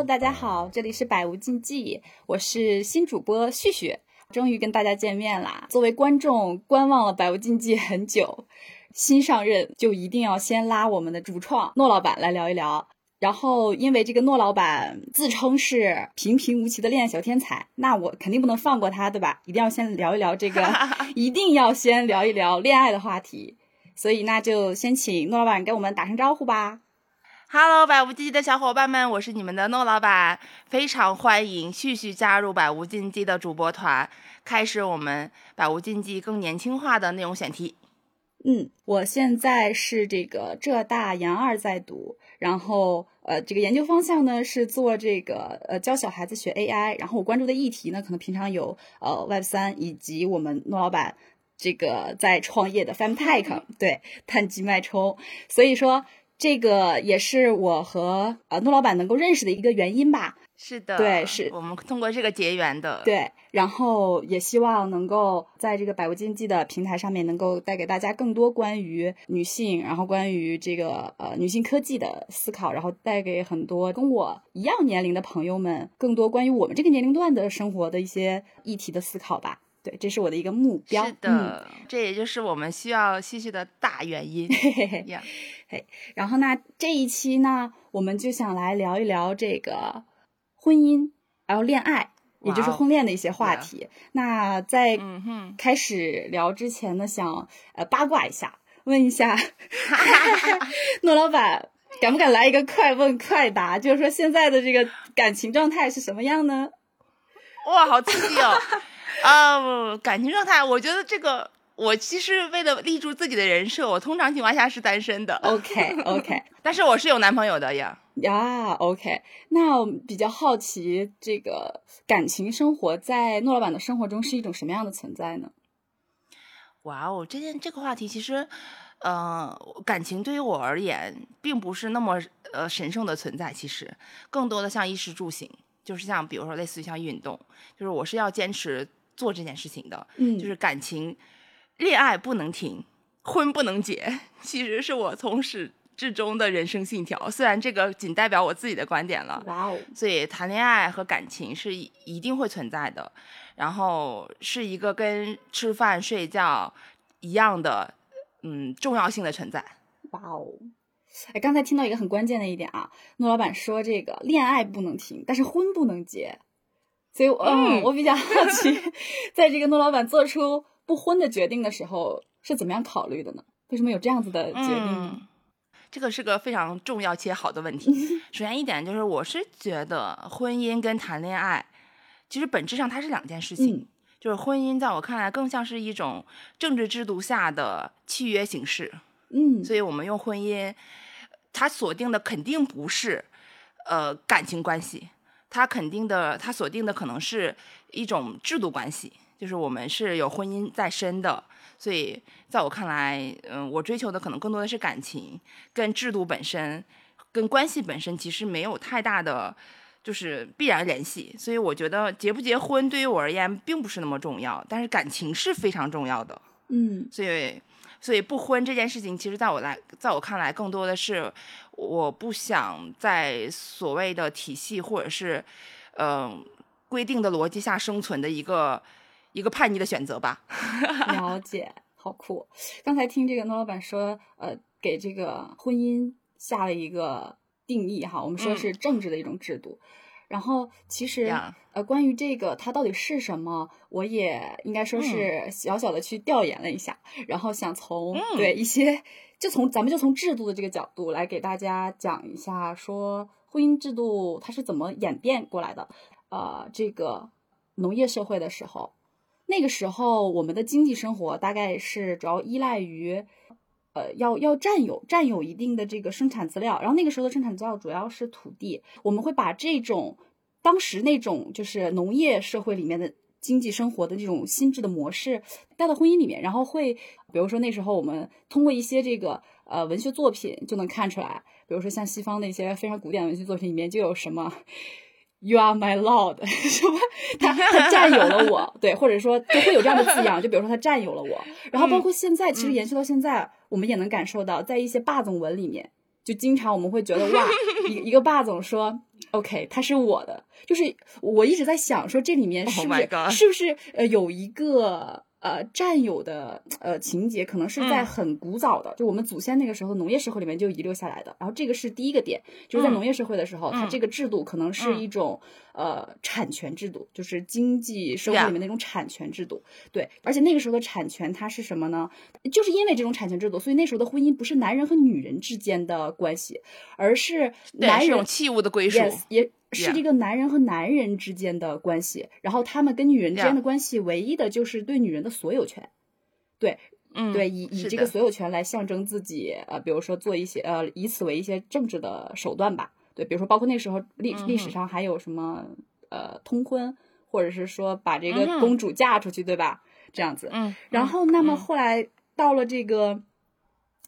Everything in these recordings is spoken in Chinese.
Hello，大家好，这里是百无禁忌，我是新主播旭旭，终于跟大家见面啦。作为观众，观望了百无禁忌很久，新上任就一定要先拉我们的主创诺老板来聊一聊。然后，因为这个诺老板自称是平平无奇的恋爱小天才，那我肯定不能放过他，对吧？一定要先聊一聊这个，一定要先聊一聊恋爱的话题。所以，那就先请诺老板给我们打声招呼吧。Hello，百无禁忌的小伙伴们，我是你们的诺老板，非常欢迎旭旭加入百无禁忌的主播团，开始我们百无禁忌更年轻化的内容选题。嗯，我现在是这个浙大研二在读，然后呃，这个研究方向呢是做这个呃教小孩子学 AI，然后我关注的议题呢可能平常有呃 Web 三以及我们诺老板这个在创业的 FemTech，对，碳基脉冲，所以说这个也是我和呃诺老板能够认识的一个原因吧。是的，对，是我们通过这个结缘的。对，然后也希望能够在这个百无禁忌的平台上面，能够带给大家更多关于女性，然后关于这个呃女性科技的思考，然后带给很多跟我一样年龄的朋友们更多关于我们这个年龄段的生活的一些议题的思考吧。对，这是我的一个目标。是的，这也就是我们需要继续的大原因。嘿，然后那这一期呢，我们就想来聊一聊这个。婚姻，还有恋爱，也就是婚恋的一些话题。那在开始聊之前呢，想呃八卦一下，问一下 诺老板，敢不敢来一个快问快答？就是说现在的这个感情状态是什么样呢？哇，好刺激哦！啊，感情状态，我觉得这个。我其实为了立住自己的人设，我通常情况下是单身的。OK OK，但是我是有男朋友的呀。呀，OK，那比较好奇，这个感情生活在诺老板的生活中是一种什么样的存在呢？哇哦，这件这个话题其实，呃，感情对于我而言并不是那么呃神圣的存在，其实更多的像衣食住行，就是像比如说类似于像运动，就是我是要坚持做这件事情的。嗯，就是感情。恋爱不能停，婚不能结，其实是我从始至终的人生信条。虽然这个仅代表我自己的观点了，哇哦！所以谈恋爱和感情是一定会存在的，然后是一个跟吃饭睡觉一样的，嗯，重要性的存在。哇哦！哎，刚才听到一个很关键的一点啊，诺老板说这个恋爱不能停，但是婚不能结，所以嗯，我比较好奇，在这个诺老板做出。不婚的决定的时候是怎么样考虑的呢？为什么有这样子的决定呢？这个是个非常重要且好的问题。首先一点就是，我是觉得婚姻跟谈恋爱其实本质上它是两件事情。就是婚姻在我看来更像是一种政治制度下的契约形式。嗯，所以我们用婚姻，它锁定的肯定不是呃感情关系，它肯定的他锁定的可能是一种制度关系。就是我们是有婚姻在身的，所以在我看来，嗯，我追求的可能更多的是感情，跟制度本身，跟关系本身其实没有太大的就是必然联系。所以我觉得结不结婚对于我而言并不是那么重要，但是感情是非常重要的。嗯，所以所以不婚这件事情，其实在我来，在我看来，更多的是我不想在所谓的体系或者是嗯规定的逻辑下生存的一个。一个叛逆的选择吧。了解，好酷。刚才听这个诺老板说，呃，给这个婚姻下了一个定义哈，我们说是政治的一种制度。然后其实呃，关于这个它到底是什么，我也应该说是小小的去调研了一下，然后想从对一些就从咱们就从制度的这个角度来给大家讲一下，说婚姻制度它是怎么演变过来的。呃，这个农业社会的时候。那个时候，我们的经济生活大概是主要依赖于，呃，要要占有占有一定的这个生产资料。然后那个时候的生产资料主要是土地。我们会把这种当时那种就是农业社会里面的经济生活的这种心智的模式带到婚姻里面。然后会，比如说那时候我们通过一些这个呃文学作品就能看出来，比如说像西方的一些非常古典的文学作品里面就有什么。You are my lord，什么？他他占有了我，对，或者说就会有这样的字样，就比如说他占有了我。然后包括现在，其实延续到现在，我们也能感受到，在一些霸总文里面，就经常我们会觉得哇，一一个霸总说 OK，他是我的。就是我一直在想说，这里面 是不是是不是呃有一个。呃，占有的呃情节可能是在很古早的，就我们祖先那个时候农业社会里面就遗留下来的。然后这个是第一个点，就是在农业社会的时候，它这个制度可能是一种呃产权制度，就是经济社会里面那种产权制度。对，而且那个时候的产权它是什么呢？就是因为这种产权制度，所以那时候的婚姻不是男人和女人之间的关系，而是男人器物的归属。也。是这个男人和男人之间的关系，然后他们跟女人之间的关系，唯一的就是对女人的所有权，对，嗯，对，以以这个所有权来象征自己，呃，比如说做一些，呃，以此为一些政治的手段吧，对，比如说包括那时候历历史上还有什么，呃，通婚，或者是说把这个公主嫁出去，对吧？这样子，嗯，然后那么后来到了这个，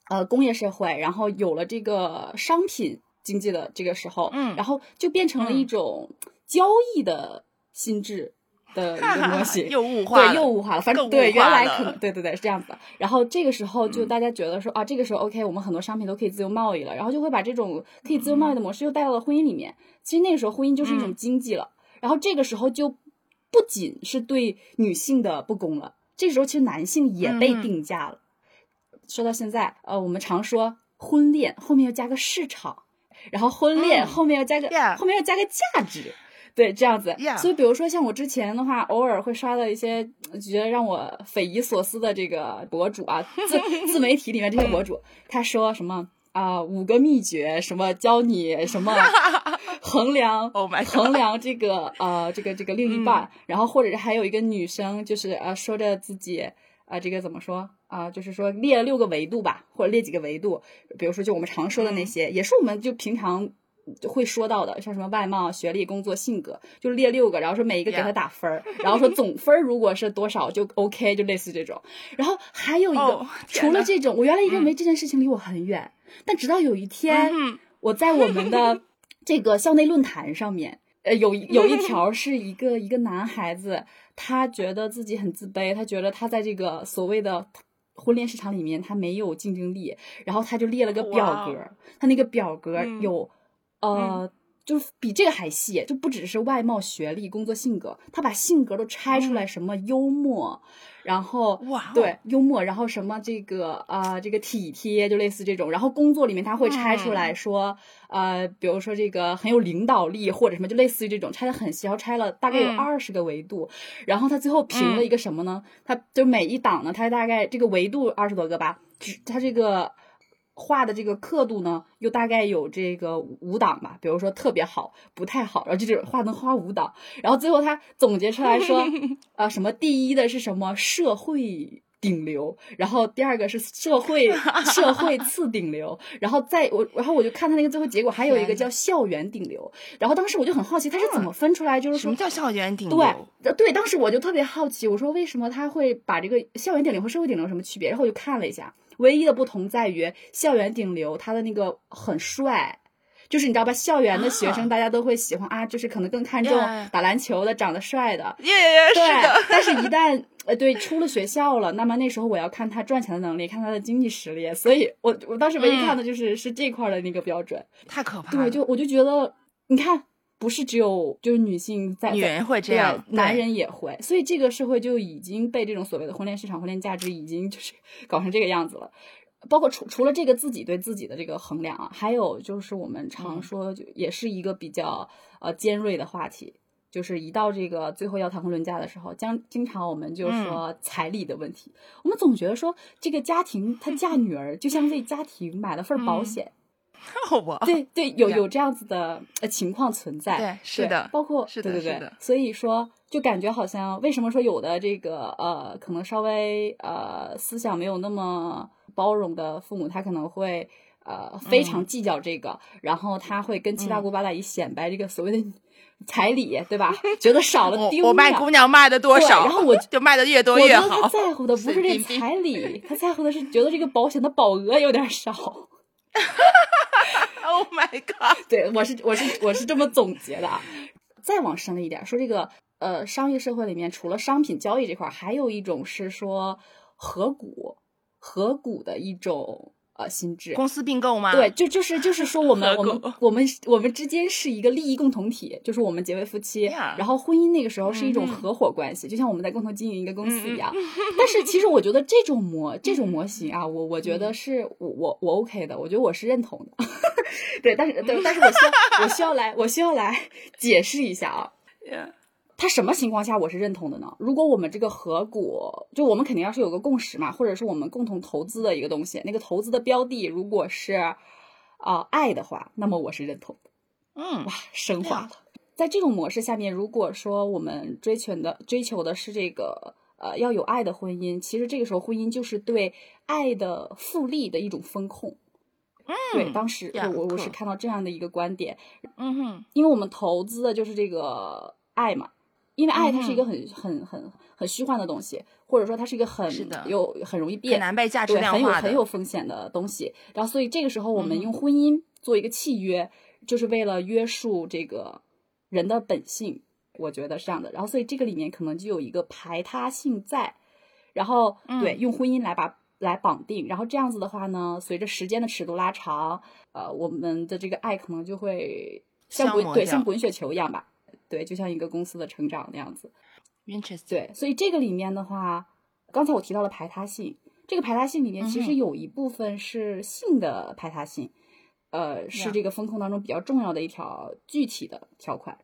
呃，工业社会，然后有了这个商品。经济的这个时候，嗯，然后就变成了一种交易的心智的 一个东西，又物化，对，又物化了。反正对，原来可能，对对对，是这样子的。然后这个时候就大家觉得说啊，这个时候 OK，我们很多商品都可以自由贸易了，然后就会把这种可以自由贸易的模式又带到了婚姻里面。其实那个时候婚姻就是一种经济了。然后这个时候就不仅是对女性的不公了，这时候其实男性也被定价了。说到现在，呃，我们常说婚恋后面要加个市场。然后婚恋后面要加个，后面要加个价值，对，这样子。所以比如说像我之前的话，偶尔会刷到一些觉得让我匪夷所思的这个博主啊，自 自媒体里面这些博主，他说什么啊，五个秘诀，什么教你什么 衡量，衡量这个呃这个这个另一半，然后或者是还有一个女生就是呃说着自己。啊，这个怎么说啊？就是说列六个维度吧，或者列几个维度，比如说就我们常说的那些，也是我们就平常会说到的，像什么外貌、学历、工作、性格，就列六个，然后说每一个给他打分儿，然后说总分如果是多少就 OK，就类似这种。然后还有一个，除了这种，我原来认为这件事情离我很远，但直到有一天，我在我们的 这个校内论坛上面。呃，有有一条是一个一个男孩子，他觉得自己很自卑，他觉得他在这个所谓的婚恋市场里面他没有竞争力，然后他就列了个表格，他那个表格有，呃，就是比这个还细，就不只是外貌、学历、工作、性格，他把性格都拆出来，什么幽默。然后哇，对幽默，然后什么这个啊，这个体贴，就类似这种。然后工作里面他会拆出来说，呃，比如说这个很有领导力或者什么，就类似于这种拆的很细，然后拆了大概有二十个维度。然后他最后评了一个什么呢？他就每一档呢，他大概这个维度二十多个吧，只他这个。画的这个刻度呢，又大概有这个五档吧，比如说特别好，不太好，然后就是画能画五档，然后最后他总结出来说，啊，什么第一的是什么社会顶流，然后第二个是社会 社会次顶流，然后再我然后我就看他那个最后结果，还有一个叫校园顶流，然后当时我就很好奇他是怎么分出来，就是什么叫校园顶流？对对，当时我就特别好奇，我说为什么他会把这个校园顶流和社会顶流什么区别？然后我就看了一下。唯一的不同在于，校园顶流他的那个很帅，就是你知道吧？校园的学生大家都会喜欢啊，就是可能更看重打篮球的、长得帅的。耶耶，对。但是，一旦呃，对，出了学校了，那么那时候我要看他赚钱的能力，看他的经济实力。所以我我当时唯一看的就是是这块的那个标准。太可怕了。对，就我就觉得，你看。不是只有就是女性在，女人会这样，男人也会，所以这个社会就已经被这种所谓的婚恋市场、婚恋价值已经就是 搞成这个样子了。包括除除了这个自己对自己的这个衡量啊，还有就是我们常说，就也是一个比较呃尖锐的话题，就是一到这个最后要谈婚论嫁的时候，将经常我们就说彩礼的问题。我们总觉得说这个家庭他嫁 女儿就像为家庭买了份保险。对对，有有这样子的呃情况存在，对，是的，包括是的，对对对，所以说就感觉好像为什么说有的这个呃可能稍微呃思想没有那么包容的父母，他可能会呃非常计较这个，然后他会跟七大姑八大姨显摆这个所谓的彩礼，对吧？觉得少了 丢我卖姑娘卖的多少，然后我就卖的越多越好。他在乎的不 是这彩礼，他在乎的是觉得这个保险的保额有点少。哈 Oh my god！对，我是我是我是这么总结的啊。再往深了一点，说这个呃，商业社会里面除了商品交易这块，还有一种是说合股，合股的一种呃心智。公司并购吗？对，就就是就是说我们我们我们我们之间是一个利益共同体，就是我们结为夫妻，然后婚姻那个时候是一种合伙关系，就像我们在共同经营一个公司一样。但是其实我觉得这种模这种模型啊，我我觉得是我我我 OK 的，我觉得我是认同的。对，但是但但是我需要我需要来我需要来解释一下啊。他什么情况下我是认同的呢？如果我们这个合股，就我们肯定要是有个共识嘛，或者是我们共同投资的一个东西，那个投资的标的如果是啊爱的话，那么我是认同的。嗯，哇，升华了。在这种模式下面，如果说我们追求的追求的是这个呃要有爱的婚姻，其实这个时候婚姻就是对爱的复利的一种风控。嗯，对，当时我我是看到这样的一个观点。嗯哼，因为我们投资的就是这个爱嘛。因为爱它是一个很很很很虚幻的东西，或者说它是一个很有很容易变、很难被价值量化很有很有风险的东西。然后，所以这个时候我们用婚姻做一个契约，就是为了约束这个人的本性。我觉得是这样的。然后，所以这个里面可能就有一个排他性在。然后，对，用婚姻来把来绑定。然后这样子的话呢，随着时间的尺度拉长，呃，我们的这个爱可能就会像滚对像滚雪球一样吧。对，就像一个公司的成长那样子。对，所以这个里面的话，刚才我提到了排他性，这个排他性里面其实有一部分是性的排他性，呃，是这个风控当中比较重要的一条具体的条款。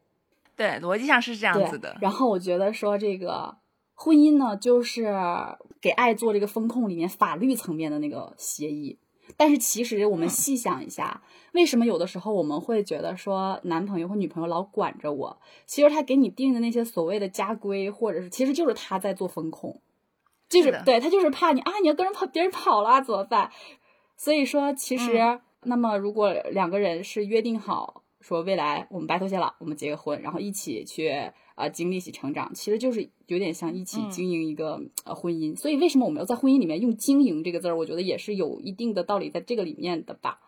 对，逻辑上是这样子的。然后我觉得说这个婚姻呢，就是给爱做这个风控里面法律层面的那个协议。但是其实我们细想一下，为什么有的时候我们会觉得说男朋友或女朋友老管着我？其实他给你定的那些所谓的家规，或者是其实就是他在做风控，就是对他就是怕你啊，你要跟人跑，别人跑了怎么办？所以说，其实那么如果两个人是约定好说未来我们白头偕老，我们结个婚，然后一起去。啊，经历一起成长，其实就是有点像一起经营一个呃婚姻。所以为什么我们要在婚姻里面用“经营”这个字儿？我觉得也是有一定的道理在这个里面的吧。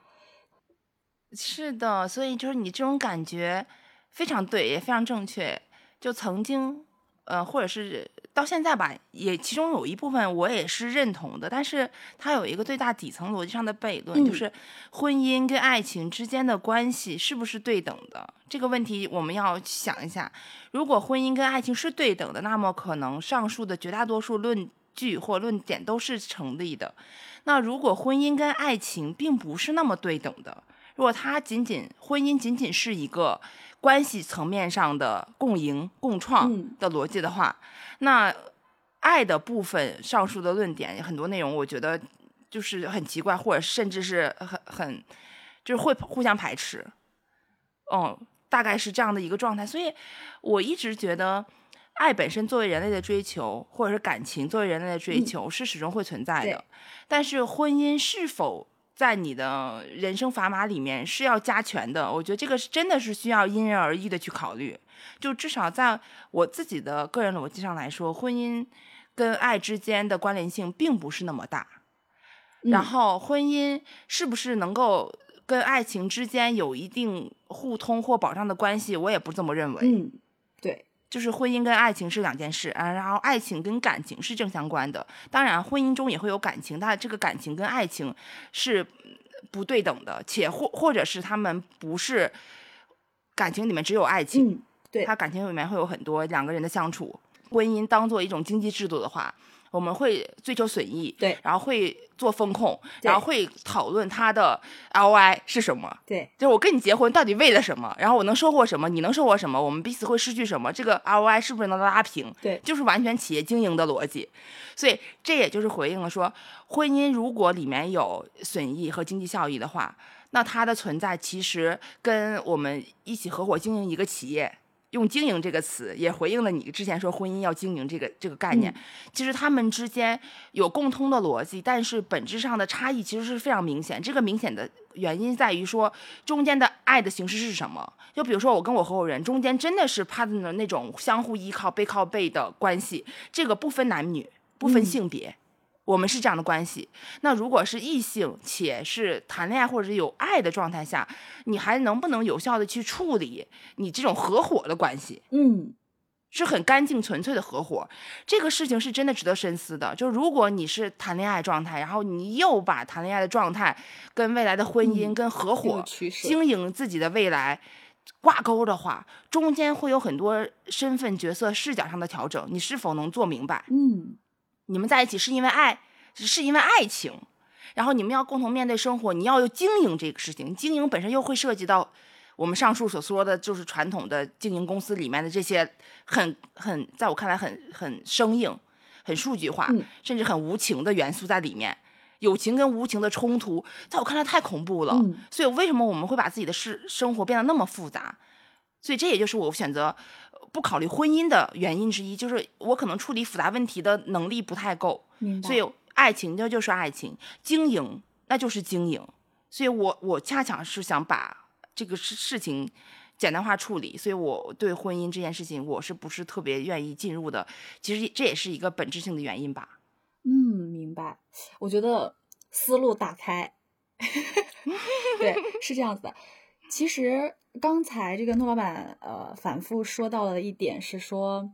是的，所以就是你这种感觉非常对，也非常正确。就曾经。呃，或者是到现在吧，也其中有一部分我也是认同的，但是它有一个最大底层逻辑上的悖论，就是婚姻跟爱情之间的关系是不是对等的这个问题，我们要想一下。如果婚姻跟爱情是对等的，那么可能上述的绝大多数论据或论点都是成立的。那如果婚姻跟爱情并不是那么对等的，如果它仅仅婚姻仅仅是一个。关系层面上的共赢共创的逻辑的话，那爱的部分上述的论点很多内容，我觉得就是很奇怪，或者甚至是很很就是会互相排斥。嗯，大概是这样的一个状态。所以我一直觉得，爱本身作为人类的追求，或者是感情作为人类的追求，是始终会存在的。但是婚姻是否？在你的人生砝码里面是要加权的，我觉得这个是真的是需要因人而异的去考虑。就至少在我自己的个人逻辑上来说，婚姻跟爱之间的关联性并不是那么大。然后婚姻是不是能够跟爱情之间有一定互通或保障的关系，我也不这么认为。就是婚姻跟爱情是两件事啊，然后爱情跟感情是正相关的。当然，婚姻中也会有感情，但这个感情跟爱情是不对等的，且或或者是他们不是感情里面只有爱情，嗯，对，他感情里面会有很多两个人的相处。婚姻当做一种经济制度的话。我们会追求损益，对，然后会做风控，然后会讨论它的 ROI 是什么，对，就是我跟你结婚到底为了什么，然后我能收获什么，你能收获什么，我们彼此会失去什么，这个 ROI 是不是能拉平？对，就是完全企业经营的逻辑，所以这也就是回应了说，婚姻如果里面有损益和经济效益的话，那它的存在其实跟我们一起合伙经营一个企业。用“经营”这个词，也回应了你之前说婚姻要经营这个这个概念。其实他们之间有共通的逻辑，但是本质上的差异其实是非常明显。这个明显的原因在于说，中间的爱的形式是什么？就比如说我跟我合伙人中间真的是 partner 那种相互依靠、背靠背的关系，这个不分男女，不分性别。我们是这样的关系，那如果是异性且是谈恋爱或者是有爱的状态下，你还能不能有效的去处理你这种合伙的关系？嗯，是很干净纯粹的合伙，这个事情是真的值得深思的。就如果你是谈恋爱状态，然后你又把谈恋爱的状态跟未来的婚姻、跟合伙经营自己的未来挂钩的话，中间会有很多身份、角色、视角上的调整。你是否能做明白？嗯，你们在一起是因为爱，是因为爱情，然后你们要共同面对生活，你要经营这个事情，经营本身又会涉及到。我们上述所说的就是传统的经营公司里面的这些很很，在我看来很很生硬、很数据化，甚至很无情的元素在里面。友情跟无情的冲突，在我看来太恐怖了。所以为什么我们会把自己的事生活变得那么复杂？所以这也就是我选择不考虑婚姻的原因之一，就是我可能处理复杂问题的能力不太够。所以爱情那就是爱情，经营那就是经营。所以我我恰巧是想把。这个事事情简单化处理，所以我对婚姻这件事情，我是不是特别愿意进入的？其实这也是一个本质性的原因吧。嗯，明白。我觉得思路打开，对，是这样子的。其实刚才这个诺老板呃反复说到了一点是说，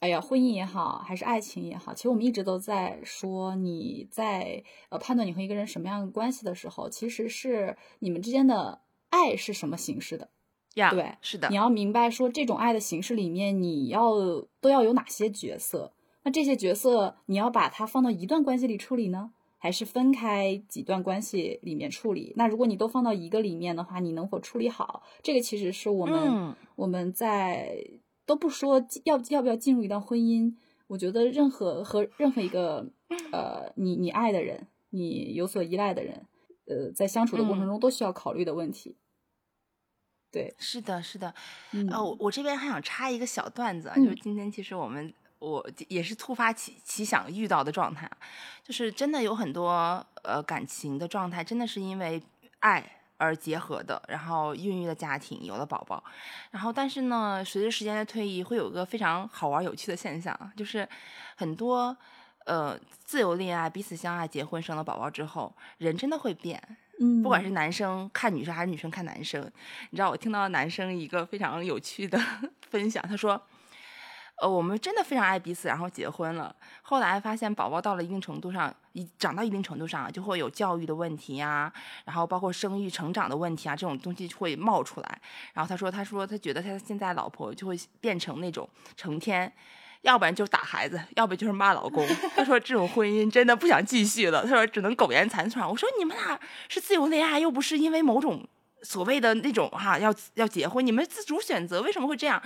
哎呀，婚姻也好，还是爱情也好，其实我们一直都在说，你在呃判断你和一个人什么样的关系的时候，其实是你们之间的。爱是什么形式的？呀，对，是的。你要明白说，这种爱的形式里面，你要都要有哪些角色？那这些角色，你要把它放到一段关系里处理呢，还是分开几段关系里面处理？那如果你都放到一个里面的话，你能否处理好？这个其实是我们我们在都不说要要不要进入一段婚姻，我觉得任何和任何一个呃，你你爱的人，你有所依赖的人，呃，在相处的过程中都需要考虑的问题。对，是的，是的，哦，我这边还想插一个小段子，就是今天其实我们我也是突发奇奇想遇到的状态，就是真的有很多呃感情的状态，真的是因为爱而结合的，然后孕育了家庭，有了宝宝，然后但是呢，随着时间的推移，会有个非常好玩有趣的现象，就是很多呃自由恋爱、彼此相爱、结婚、生了宝宝之后，人真的会变。嗯，不管是男生看女生还是女生看男生，你知道我听到男生一个非常有趣的 分享，他说，呃，我们真的非常爱彼此，然后结婚了，后来发现宝宝到了一定程度上，一长到一定程度上，就会有教育的问题呀，然后包括生育成长的问题啊，这种东西会冒出来。然后他说，他说他觉得他现在老婆就会变成那种成天。要不然就打孩子，要不就是骂老公。他说这种婚姻真的不想继续了。他说只能苟延残喘。我说你们俩是自由恋爱，又不是因为某种所谓的那种哈要要结婚，你们自主选择，为什么会这样？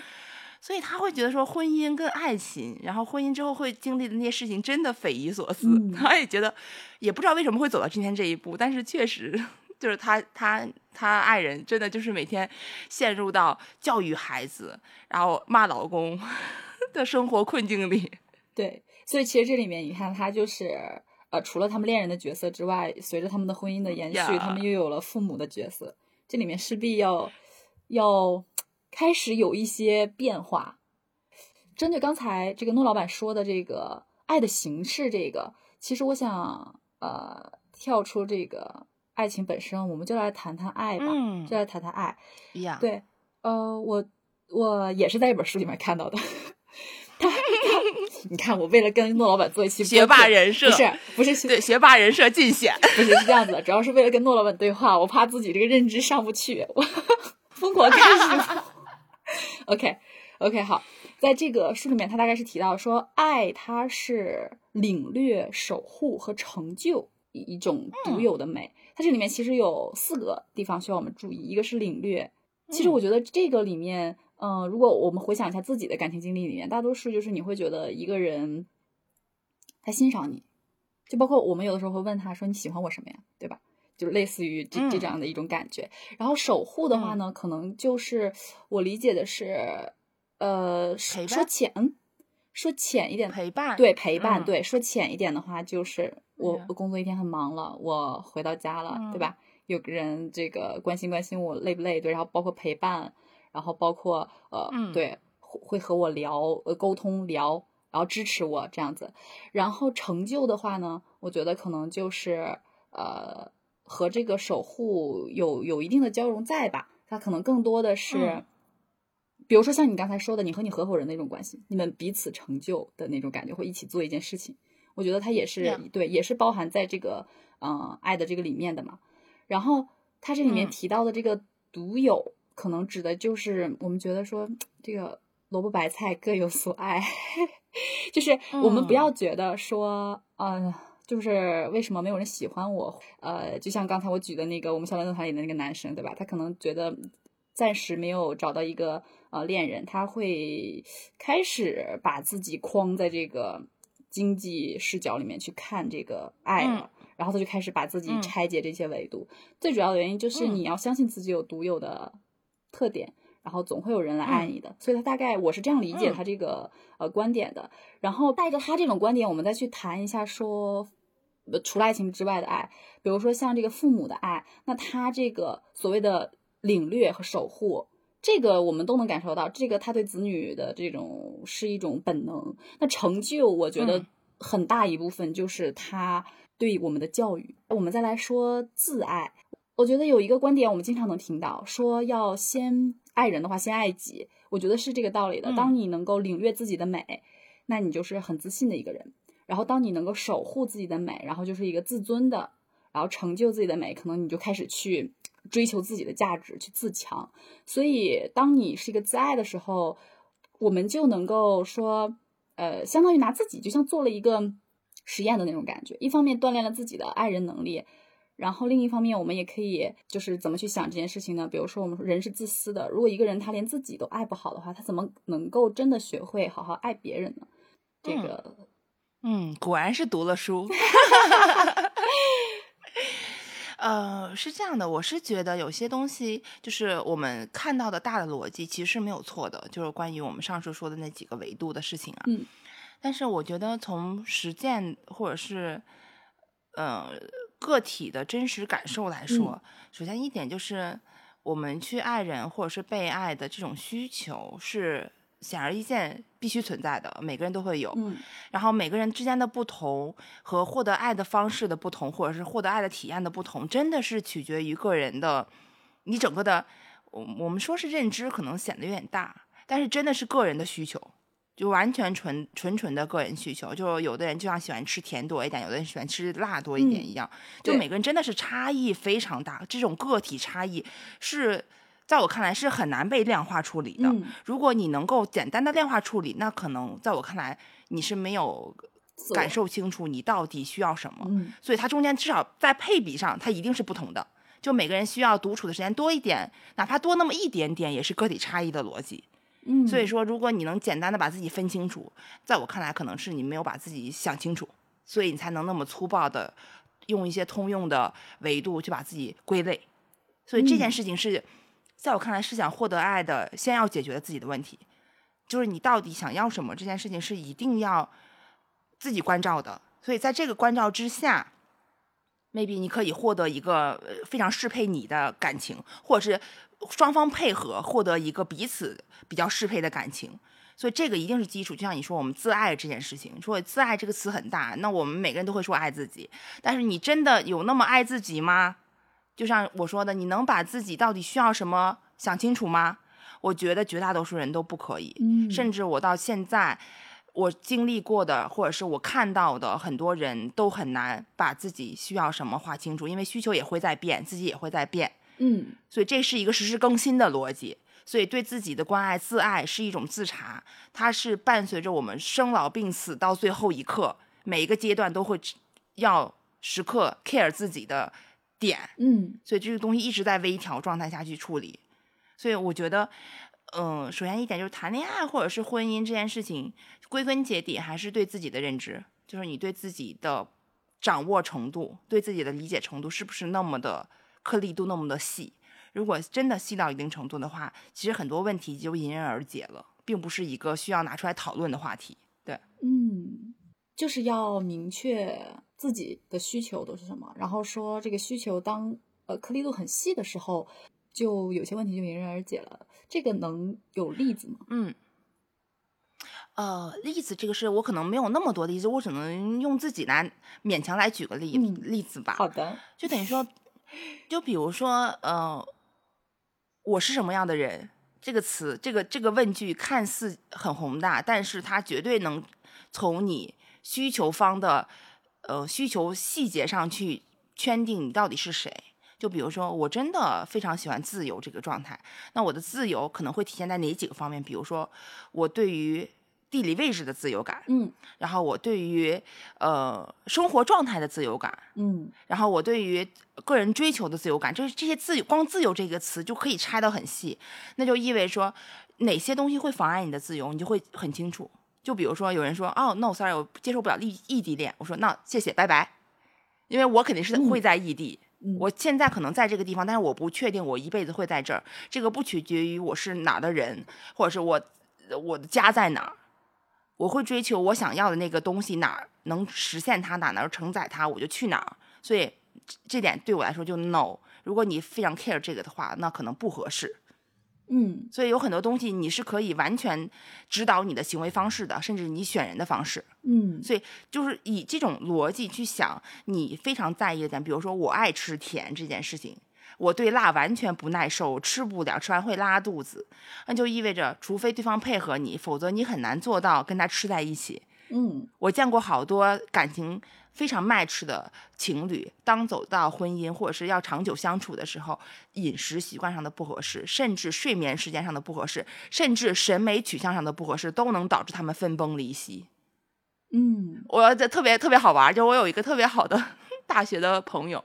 所以他会觉得说婚姻跟爱情，然后婚姻之后会经历的那些事情真的匪夷所思。他也觉得也不知道为什么会走到今天这一步，但是确实 就是他他他爱人真的就是每天陷入到教育孩子，然后骂老公。的生活困境里，对，所以其实这里面你看，他就是呃，除了他们恋人的角色之外，随着他们的婚姻的延续，他们又有了父母的角色，这里面势必要要开始有一些变化。针对刚才这个诺老板说的这个爱的形式，这个其实我想呃，跳出这个爱情本身，我们就来谈谈爱吧，就来谈谈爱。对，呃，我我也是在一本书里面看到的。你看，我为了跟诺老板做一期学霸人设，不是不是对学霸人设尽显，不是是这样子的，主要是为了跟诺老板对话，我怕自己这个认知上不去，我 疯狂看书。OK OK，好，在这个书里面，他大概是提到说，爱它是领略、守护和成就一种独有的美。它这里面其实有四个地方需要我们注意，一个是领略，其实我觉得这个里面。嗯，如果我们回想一下自己的感情经历里面，大多数就是你会觉得一个人他欣赏你，就包括我们有的时候会问他说你喜欢我什么呀，对吧？就类似于这这样的一种感觉。然后守护的话呢，可能就是我理解的是，呃，说浅，说浅一点，陪伴，对陪伴，对说浅一点的话，就是我我工作一天很忙了，我回到家了，对吧？有个人这个关心关心我累不累，对，然后包括陪伴。然后包括呃，对，会和我聊呃沟通聊，然后支持我这样子。然后成就的话呢，我觉得可能就是呃和这个守护有有一定的交融在吧。它可能更多的是比如说像你刚才说的，你和你合伙人那种关系，你们彼此成就的那种感觉，会一起做一件事情，我觉得它也是对，也是包含在这个嗯爱的这个里面的嘛。然后它这里面提到的这个独有，可能指的就是我们觉得说这个萝卜白菜各有所爱，就是我们不要觉得说呃。就是为什么没有人喜欢我？呃，就像刚才我举的那个我们校园论坛里的那个男生，对吧？他可能觉得暂时没有找到一个呃恋人，他会开始把自己框在这个经济视角里面去看这个爱了，然后他就开始把自己拆解这些维度。最主要的原因就是你要相信自己有独有的特点，然后总会有人来爱你的。所以他大概我是这样理解他这个呃观点的。然后带着他这种观点，我们再去谈一下说。除了爱情之外的爱，比如说像这个父母的爱，那他这个所谓的领略和守护，这个我们都能感受到，这个他对子女的这种是一种本能。那成就，我觉得很大一部分就是他对我们的教育。我们再来说自爱，我觉得有一个观点我们经常能听到，说要先爱人的话，先爱己。我觉得是这个道理的。当你能够领略自己的美，那你就是很自信的一个人。然后，当你能够守护自己的美，然后就是一个自尊的，然后成就自己的美，可能你就开始去追求自己的价值，去自强。所以，当你是一个自爱的时候，我们就能够说，呃，相当于拿自己就像做了一个实验的那种感觉。一方面锻炼了自己的爱人能力，然后另一方面，我们也可以就是怎么去想这件事情呢？比如说，我们说人是自私的，如果一个人他连自己都爱不好的话，他怎么能够真的学会好好爱别人呢？这个。嗯，果然是读了书。呃，是这样的，我是觉得有些东西，就是我们看到的大的逻辑，其实是没有错的，就是关于我们上述说的那几个维度的事情啊。嗯。但是我觉得从实践或者是呃个体的真实感受来说，首先一点就是我们去爱人或者是被爱的这种需求是。显而易见，必须存在的，每个人都会有。嗯，然后每个人之间的不同和获得爱的方式的不同，或者是获得爱的体验的不同，真的是取决于个人的，你整个的，我我们说是认知，可能显得有点大，但是真的是个人的需求，就完全纯纯纯的个人需求。就有的人就像喜欢吃甜多一点，有的人喜欢吃辣多一点一样，就每个人真的是差异非常大，这种个体差异是。在我看来是很难被量化处理的。如果你能够简单的量化处理，那可能在我看来你是没有感受清楚你到底需要什么。所以它中间至少在配比上，它一定是不同的。就每个人需要独处的时间多一点，哪怕多那么一点点，也是个体差异的逻辑。嗯，所以说，如果你能简单的把自己分清楚，在我看来，可能是你没有把自己想清楚，所以你才能那么粗暴的用一些通用的维度去把自己归类。所以这件事情是。在我看来，是想获得爱的，先要解决自己的问题，就是你到底想要什么？这件事情是一定要自己关照的。所以在这个关照之下，maybe 你可以获得一个非常适配你的感情，或者是双方配合获得一个彼此比较适配的感情。所以这个一定是基础。就像你说，我们自爱这件事情，说自爱这个词很大，那我们每个人都会说爱自己，但是你真的有那么爱自己吗？就像我说的，你能把自己到底需要什么想清楚吗？我觉得绝大多数人都不可以。嗯，甚至我到现在，我经历过的，或者是我看到的，很多人都很难把自己需要什么划清楚，因为需求也会在变，自己也会在变。嗯，所以这是一个实时更新的逻辑。所以对自己的关爱、自爱是一种自查，它是伴随着我们生老病死到最后一刻，每一个阶段都会要时刻 care 自己的。点，嗯，所以这个东西一直在微调状态下去处理，所以我觉得，嗯，首先一点就是谈恋爱或者是婚姻这件事情，归根结底还是对自己的认知，就是你对自己的掌握程度，对自己的理解程度是不是那么的颗粒度那么的细？如果真的细到一定程度的话，其实很多问题就迎刃而解了，并不是一个需要拿出来讨论的话题。对，嗯，就是要明确。自己的需求都是什么？然后说这个需求当呃颗粒度很细的时候，就有些问题就迎刃而解了。这个能有例子吗？嗯，呃，例子这个是我可能没有那么多例子，我只能用自己来勉强来举个例例子吧。好的，就等于说，就比如说，呃，我是什么样的人？这个词，这个这个问句看似很宏大，但是它绝对能从你需求方的呃需求细节上去圈定你到底是谁。就比如说，我真的非常喜欢自由这个状态，那我的自由可能会体现在哪几个方面？比如说，我对于地理位置的自由感，嗯，然后我对于呃生活状态的自由感，嗯，然后我对于个人追求的自由感，就是这些自由，光自由这个词就可以拆得很细，那就意味着说哪些东西会妨碍你的自由，你就会很清楚。就比如说有人说，哦，no，sorry，我接受不了异异地恋，我说那谢谢，拜拜，因为我肯定是会在异地，我现在可能在这个地方，但是我不确定我一辈子会在这儿，这个不取决于我是哪的人，或者是我我的家在哪儿。我会追求我想要的那个东西，哪儿能实现它，哪能承载它，我就去哪儿。所以这点对我来说就 no。如果你非常 care 这个的话，那可能不合适。嗯，所以有很多东西你是可以完全指导你的行为方式的，甚至你选人的方式。嗯，所以就是以这种逻辑去想你非常在意的点，比如说我爱吃甜这件事情。我对辣完全不耐受，吃不了，吃完会拉肚子，那就意味着，除非对方配合你，否则你很难做到跟他吃在一起。嗯，我见过好多感情非常 match 的情侣，当走到婚姻或者是要长久相处的时候，饮食习惯上的不合适，甚至睡眠时间上的不合适，甚至审美取向上的不合适，都能导致他们分崩离析。嗯，我这特别特别好玩，就我有一个特别好的 大学的朋友。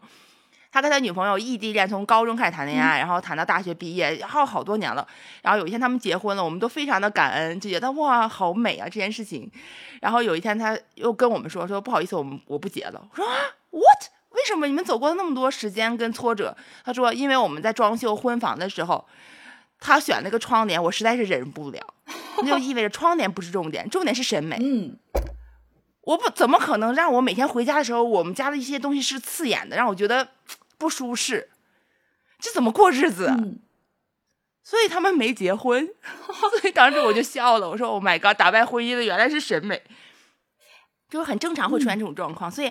他跟他女朋友异地恋，从高中开始谈恋爱，然后谈到大学毕业，然后好多年了。然后有一天他们结婚了，我们都非常的感恩，就觉得哇，好美啊这件事情。然后有一天他又跟我们说，说不好意思，我们我不结了。我说啊，what？为什么你们走过了那么多时间跟挫折？他说，因为我们在装修婚房的时候，他选那个窗帘，我实在是忍不了。那就意味着窗帘不是重点，重点是审美。嗯，我不怎么可能让我每天回家的时候，我们家的一些东西是刺眼的，让我觉得。不舒适，这怎么过日子？所以他们没结婚，所以当时我就笑了。我说：“Oh my god，打败婚姻的原来是审美，就是很正常会出现这种状况。”所以，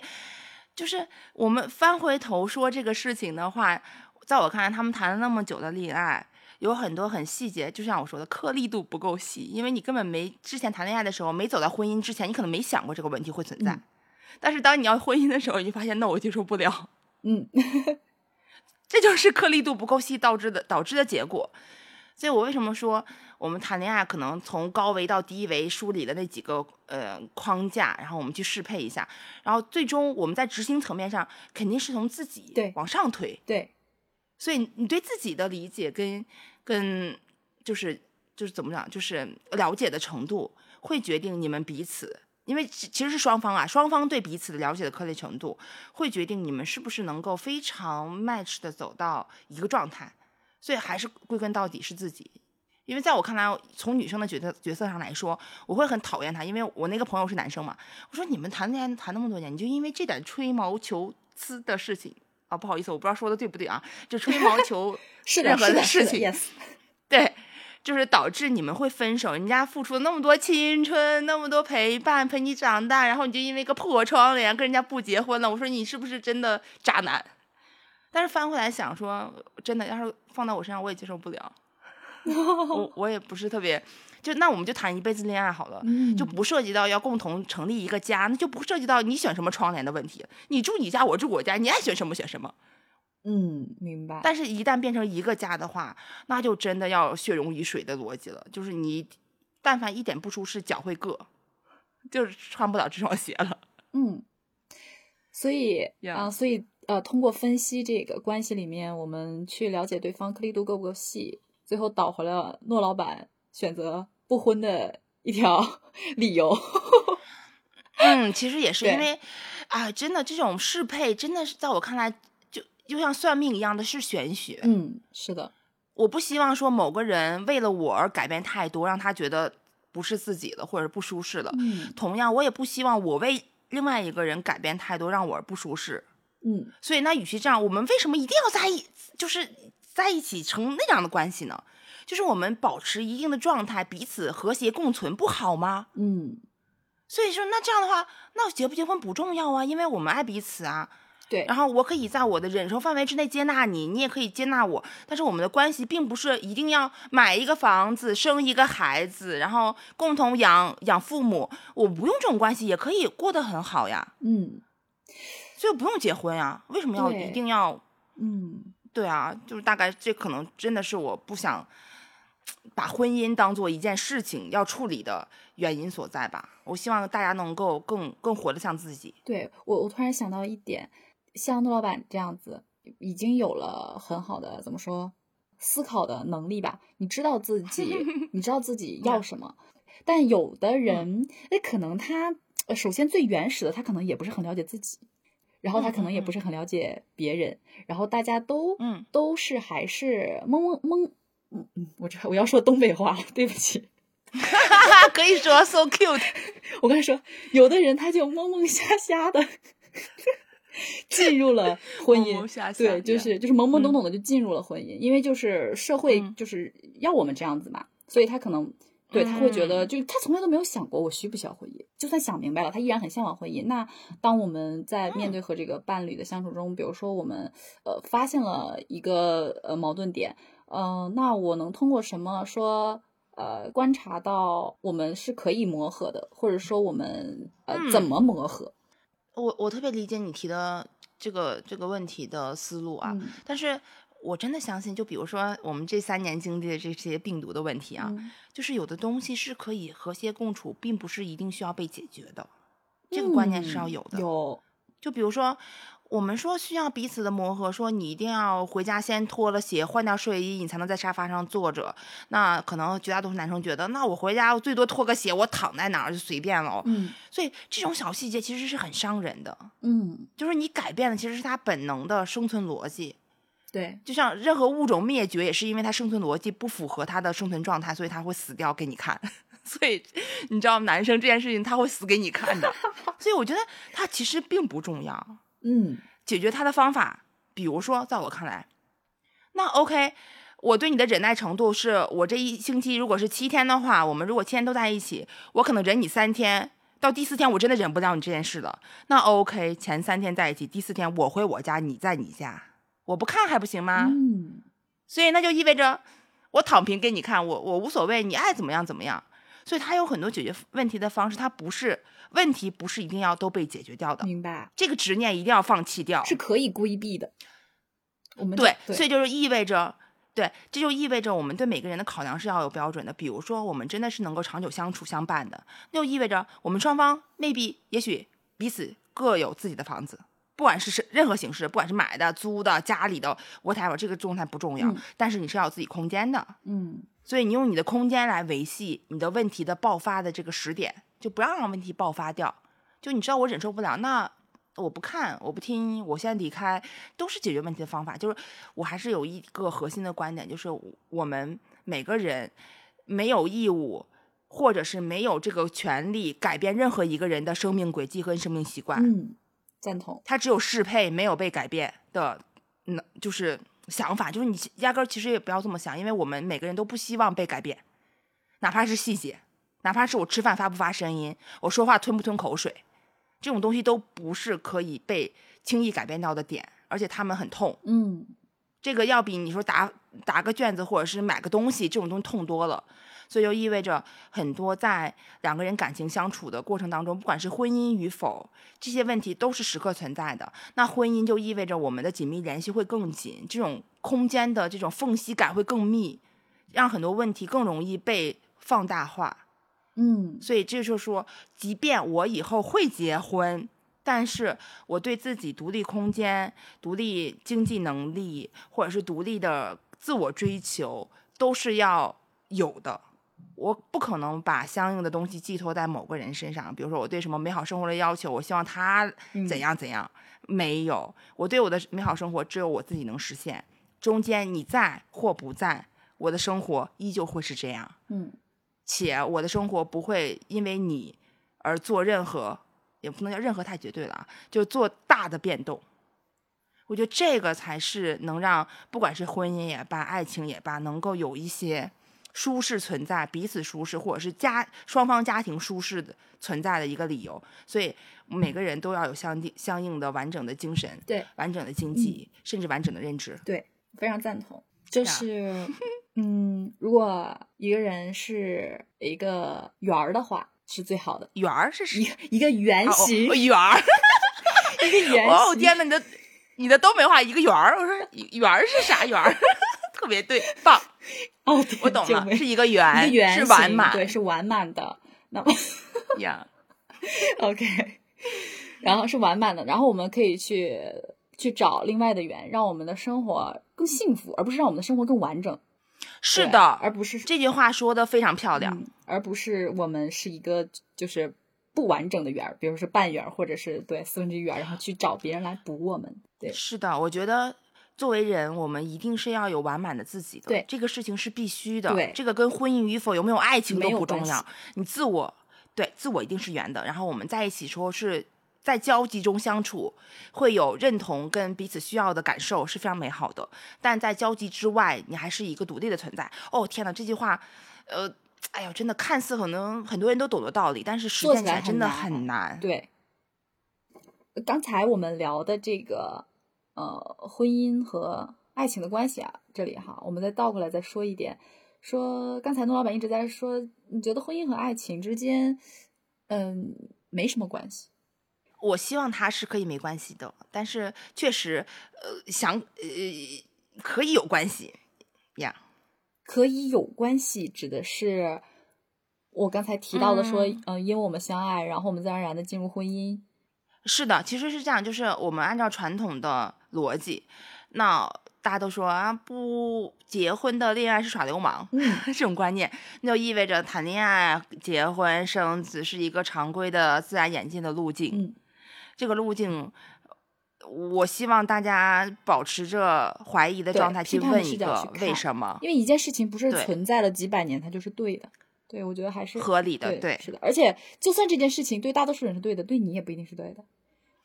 就是我们翻回头说这个事情的话，在我看来，他们谈了那么久的恋爱，有很多很细节，就像我说的，颗粒度不够细，因为你根本没之前谈恋爱的时候，没走到婚姻之前，你可能没想过这个问题会存在。但是当你要婚姻的时候，你就发现，那我接受不了。嗯，这就是颗粒度不够细导致的导致的结果。所以我为什么说我们谈恋爱可能从高维到低维梳理的那几个呃框架，然后我们去适配一下，然后最终我们在执行层面上肯定是从自己对往上推。对，所以你对自己的理解跟跟就是就是怎么讲，就是了解的程度会决定你们彼此。因为其实是双方啊，双方对彼此的了解的颗粒程度，会决定你们是不是能够非常 match 的走到一个状态。所以还是归根到底是自己。因为在我看来，从女生的角色角色上来说，我会很讨厌他，因为我那个朋友是男生嘛。我说你们谈恋爱谈那么多年，你就因为这点吹毛求疵的事情啊？不好意思，我不知道说的对不对啊？就吹毛求 任何的事情，yes，对。就是导致你们会分手，人家付出了那么多青春，那么多陪伴，陪你长大，然后你就因为一个破窗帘跟人家不结婚了。我说你是不是真的渣男？但是翻回来想说，真的要是放到我身上，我也接受不了。我我也不是特别，就那我们就谈一辈子恋爱好了，就不涉及到要共同成立一个家，那就不涉及到你选什么窗帘的问题。你住你家，我住我家，你爱选什么选什么。嗯，明白。但是，一旦变成一个家的话，那就真的要血溶于水的逻辑了。就是你，但凡一点不舒适，脚会硌，就是穿不了这双鞋了。嗯，所以啊，所以呃，通过分析这个关系里面，我们去了解对方颗粒度够不够细，最后导回了诺老板选择不婚的一条 理由。嗯，其实也是因为啊，真的这种适配，真的是在我看来。就像算命一样的是玄学，嗯，是的，我不希望说某个人为了我而改变太多，让他觉得不是自己的或者不舒适了。嗯，同样，我也不希望我为另外一个人改变太多，让我不舒适。嗯，所以那与其这样，我们为什么一定要在一就是在一起成那样的关系呢？就是我们保持一定的状态，彼此和谐共存，不好吗？嗯，所以说那这样的话，那结不结婚不重要啊，因为我们爱彼此啊。对，然后我可以在我的忍受范围之内接纳你，你也可以接纳我。但是我们的关系并不是一定要买一个房子、生一个孩子，然后共同养养父母。我不用这种关系也可以过得很好呀。嗯，所以不用结婚呀？为什么要一定要？嗯，对啊，就是大概这可能真的是我不想把婚姻当做一件事情要处理的原因所在吧。我希望大家能够更更活得像自己。对我，我突然想到一点。像诺老板这样子，已经有了很好的怎么说思考的能力吧？你知道自己，你知道自己要什么。但有的人，那可能他首先最原始的，他可能也不是很了解自己，然后他可能也不是很了解别人，然后大家都嗯都是还是懵懵懵，嗯嗯，我这我要说东北话了，对不起，可以说 so cute。我跟你说，有的人他就懵懵瞎瞎的。进入了婚 姻，对，就是就是懵懵懂懂的就进入了婚姻，因为就是社会就是要我们这样子嘛，所以他可能对他会觉得，就他从来都没有想过我需不需要婚姻，就算想明白了，他依然很向往婚姻。那当我们在面对和这个伴侣的相处中，比如说我们呃发现了一个呃矛盾点，嗯，那我能通过什么说呃观察到我们是可以磨合的，或者说我们呃怎么磨合？我我特别理解你提的这个这个问题的思路啊，但是我真的相信，就比如说我们这三年经历的这些病毒的问题啊，就是有的东西是可以和谐共处，并不是一定需要被解决的，这个观念是要有的。有，就比如说。我们说需要彼此的磨合，说你一定要回家先脱了鞋，换掉睡衣，你才能在沙发上坐着。那可能绝大多数男生觉得，那我回家最多脱个鞋，我躺在哪儿就随便了。嗯，所以这种小细节其实是很伤人的。嗯，就是你改变的其实是他本能的生存逻辑。对，就像任何物种灭绝也是因为它生存逻辑不符合它的生存状态，所以它会死掉给你看。所以你知道，男生这件事情他会死给你看的。所以我觉得他其实并不重要。嗯，解决他的方法，比如说，在我看来，那 OK，我对你的忍耐程度是，我这一星期如果是七天的话，我们如果七天都在一起，我可能忍你三天，到第四天我真的忍不了你这件事了。那 OK，前三天在一起，第四天我回我家，你在你家，我不看还不行吗？嗯，所以那就意味着我躺平给你看，我我无所谓，你爱怎么样怎么样。所以他有很多解决问题的方式，他不是问题，不是一定要都被解决掉的。明白，这个执念一定要放弃掉，是可以规避的。我们对，所以就是意味着，对，这就意味着我们对每个人的考量是要有标准的。比如说，我们真的是能够长久相处相伴的，那就意味着我们双方 maybe 也许彼此各有自己的房子，不管是是任何形式，不管是买的、租的、家里的，whatever，这个状态不重要，但是你是要有自己空间的。嗯。所以你用你的空间来维系你的问题的爆发的这个时点，就不要让问题爆发掉。就你知道我忍受不了，那我不看，我不听，我现在离开，都是解决问题的方法。就是我还是有一个核心的观点，就是我们每个人没有义务，或者是没有这个权利改变任何一个人的生命轨迹和生命习惯。嗯，赞同。他只有适配，没有被改变的，那就是。想法就是你压根儿其实也不要这么想，因为我们每个人都不希望被改变，哪怕是细节，哪怕是我吃饭发不发声音，我说话吞不吞口水，这种东西都不是可以被轻易改变到的点，而且他们很痛。嗯，这个要比你说答答个卷子或者是买个东西这种东西痛多了。所以就意味着很多在两个人感情相处的过程当中，不管是婚姻与否，这些问题都是时刻存在的。那婚姻就意味着我们的紧密联系会更紧，这种空间的这种缝隙感会更密，让很多问题更容易被放大化。嗯，所以这就是说，即便我以后会结婚，但是我对自己独立空间、独立经济能力，或者是独立的自我追求，都是要有的。我不可能把相应的东西寄托在某个人身上，比如说我对什么美好生活的要求，我希望他怎样怎样，没有。我对我的美好生活只有我自己能实现，中间你在或不在，我的生活依旧会是这样。嗯，且我的生活不会因为你而做任何，也不能叫任何太绝对了啊，就做大的变动。我觉得这个才是能让不管是婚姻也罢，爱情也罢，能够有一些。舒适存在，彼此舒适，或者是家双方家庭舒适的存在的一个理由。所以每个人都要有相应相应的完整的精神，对，完整的经济，甚至完整的认知。对，非常赞同。就是，嗯，如果一个人是一个圆儿的话，是最好的。圆儿是一一个圆形圆儿，一个圆。哦天呐，你的你的东北话一个圆儿，我说圆儿是啥圆儿？特别对，棒。哦，我懂了，是一个圆，是完满，对，是完满的。那么呀，OK，然后是完满的，然后我们可以去去找另外的圆，让我们的生活更幸福，而不是让我们的生活更完整。是的，而不是这句话说的非常漂亮，而不是我们是一个就是不完整的圆，比如说半圆或者是对四分之一圆，然后去找别人来补我们。对，是的，我觉得。作为人，我们一定是要有完满的自己的，对这个事情是必须的。对，这个跟婚姻与否、有没有爱情都不重要。你自我，对自我一定是圆的。然后我们在一起时候是在交集中相处，会有认同跟彼此需要的感受是非常美好的。但在交集之外，你还是一个独立的存在。哦天哪，这句话，呃，哎呀，真的看似可能很多人都懂的道理，但是实践起来真的很难。对，刚才我们聊的这个。呃，婚姻和爱情的关系啊，这里哈，我们再倒过来再说一点，说刚才诺老板一直在说，你觉得婚姻和爱情之间，嗯，没什么关系。我希望他是可以没关系的，但是确实，呃，想呃可以有关系呀，可以有关系，指的是我刚才提到的说，嗯，因为我们相爱，然后我们自然而然的进入婚姻。是的，其实是这样，就是我们按照传统的逻辑，那大家都说啊，不结婚的恋爱是耍流氓，这种观念，那就意味着谈恋爱、结婚、生子是一个常规的自然演进的路径。嗯，这个路径，我希望大家保持着怀疑的状态去问一个为什么？因为一件事情不是存在了几百年，它就是对的。对，我觉得还是合理的。对，是的。而且，就算这件事情对大多数人是对的，对你也不一定是对的。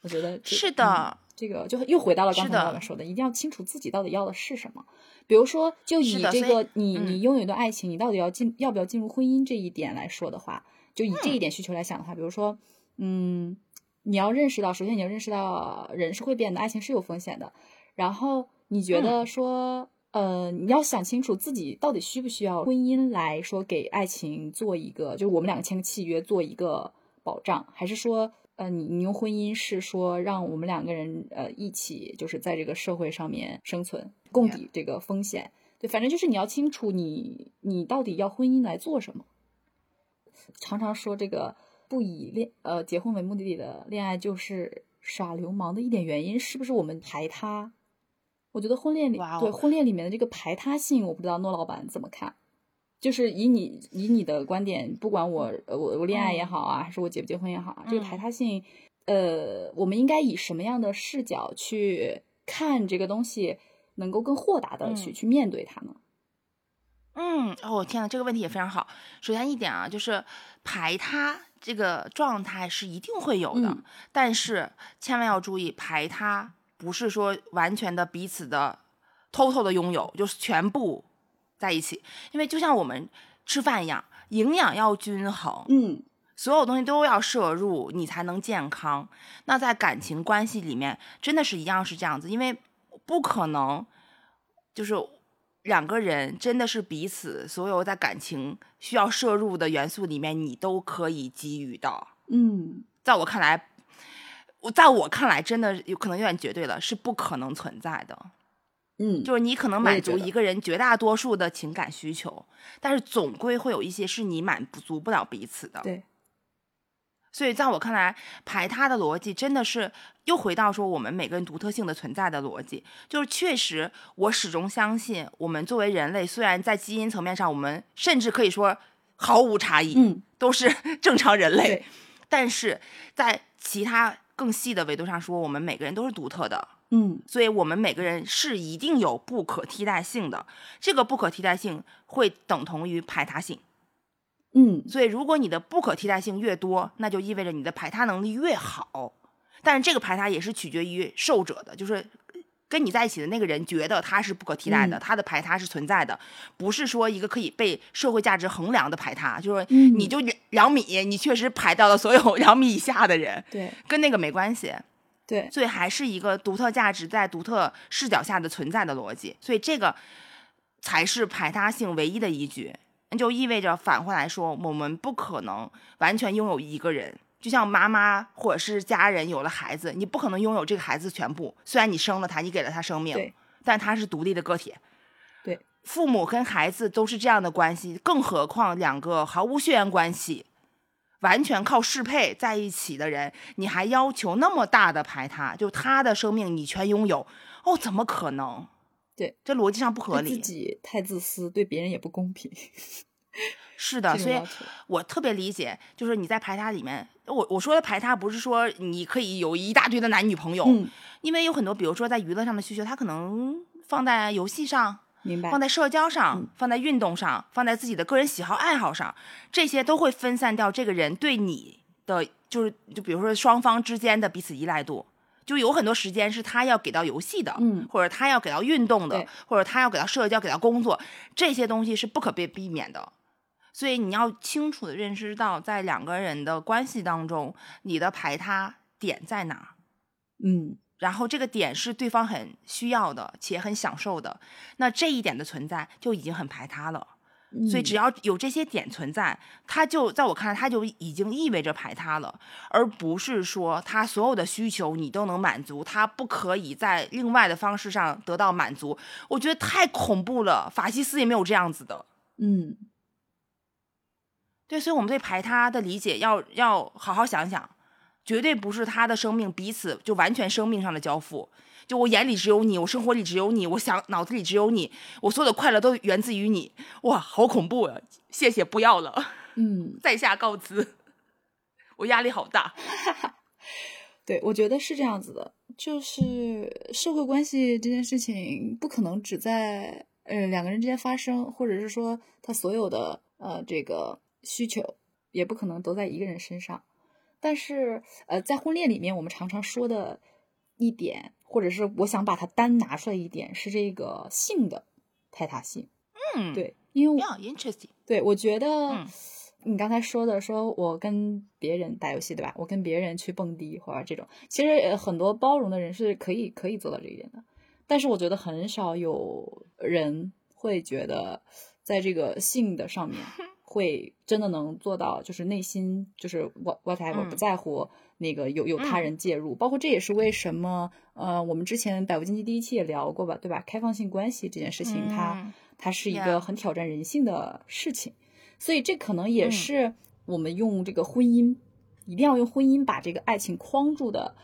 我觉得是的。这个就又回到了刚才我们说的，一定要清楚自己到底要的是什么。比如说，就以这个你你拥有一段爱情，你到底要进要不要进入婚姻这一点来说的话，就以这一点需求来想的话，比如说，嗯，你要认识到，首先你要认识到人是会变的，爱情是有风险的。然后你觉得说。呃，你要想清楚自己到底需不需要婚姻来说给爱情做一个，就是我们两个签个契约做一个保障，还是说，呃，你你用婚姻是说让我们两个人呃一起就是在这个社会上面生存，共抵这个风险？对，反正就是你要清楚你你到底要婚姻来做什么。常常说这个不以恋呃结婚为目的的恋爱就是耍流氓的一点原因，是不是我们排他？我觉得婚恋里对婚恋里面的这个排他性，我不知道诺老板怎么看。就是以你以你的观点，不管我我我恋爱也好啊，还是我结不结婚也好啊，这个排他性，呃，我们应该以什么样的视角去看这个东西，能够更豁达的去去面对它呢？嗯，哦天呐，这个问题也非常好。首先一点啊，就是排他这个状态是一定会有的，但是千万要注意排他。不是说完全的彼此的偷偷的拥有，就是全部在一起。因为就像我们吃饭一样，营养要均衡，嗯，所有东西都要摄入，你才能健康。那在感情关系里面，真的是一样是这样子，因为不可能就是两个人真的是彼此所有在感情需要摄入的元素里面，你都可以给予的。嗯，在我看来。我在我看来，真的有可能有点绝对了，是不可能存在的。嗯，就是你可能满足一个人绝大多数的情感需求，但是总归会有一些是你满足不了彼此的。对。所以在我看来，排他的逻辑真的是又回到说我们每个人独特性的存在的逻辑。就是确实，我始终相信，我们作为人类，虽然在基因层面上，我们甚至可以说毫无差异，嗯，都是 正常人类，但是在其他。更细的维度上说，我们每个人都是独特的，嗯，所以我们每个人是一定有不可替代性的。这个不可替代性会等同于排他性，嗯，所以如果你的不可替代性越多，那就意味着你的排他能力越好。但是这个排他也是取决于受者的，就是跟你在一起的那个人觉得他是不可替代的，他的排他是存在的，不是说一个可以被社会价值衡量的排他，就是说你就两米，你确实排到了所有两米以下的人，对，跟那个没关系，对，所以还是一个独特价值在独特视角下的存在的逻辑，所以这个才是排他性唯一的依据，那就意味着反过来说，我们不可能完全拥有一个人。就像妈妈或者是家人有了孩子，你不可能拥有这个孩子全部。虽然你生了他，你给了他生命，但他是独立的个体。对，父母跟孩子都是这样的关系，更何况两个毫无血缘关系、完全靠适配在一起的人，你还要求那么大的排他，就他的生命你全拥有？哦，怎么可能？对，这逻辑上不合理。自己太自私，对别人也不公平。是的，所以我特别理解，就是你在排他里面，我我说的排他不是说你可以有一大堆的男女朋友，因为有很多，比如说在娱乐上的需求，他可能放在游戏上，明白，放在社交上，放在运动上，放在自己的个人喜好爱好上，这些都会分散掉这个人对你的，就是就比如说双方之间的彼此依赖度，就有很多时间是他要给到游戏的，嗯，或者他要给到运动的，或者他要给到社交、给到工作，这些东西是不可被避免的。所以你要清楚的认识到，在两个人的关系当中，你的排他点在哪？嗯，然后这个点是对方很需要的且很享受的，那这一点的存在就已经很排他了。所以只要有这些点存在，它就在我看来，它就已经意味着排他了，而不是说他所有的需求你都能满足，他不可以在另外的方式上得到满足。我觉得太恐怖了，法西斯也没有这样子的。嗯。对，所以，我们对排他的理解要要好好想想，绝对不是他的生命彼此就完全生命上的交付。就我眼里只有你，我生活里只有你，我想脑子里只有你，我所有的快乐都源自于你。哇，好恐怖呀！谢谢，不要了。嗯，在下告辞。我压力好大。对，我觉得是这样子的，就是社会关系这件事情不可能只在呃两个人之间发生，或者是说他所有的呃这个。需求也不可能都在一个人身上，但是呃，在婚恋里面，我们常常说的一点，或者是我想把它单拿出来一点，是这个性的排他性。嗯，对，因为 interesting。对，我觉得你刚才说的，说我跟别人打游戏，对吧？我跟别人去蹦迪或者这种，其实很多包容的人是可以可以做到这一点的，但是我觉得很少有人会觉得在这个性的上面。会真的能做到，就是内心就是 what whatever 不在乎那个有有他人介入，包括这也是为什么呃我们之前百无禁忌第一期也聊过吧，对吧？开放性关系这件事情，它它是一个很挑战人性的事情，所以这可能也是我们用这个婚姻一定要用婚姻把这个爱情框住的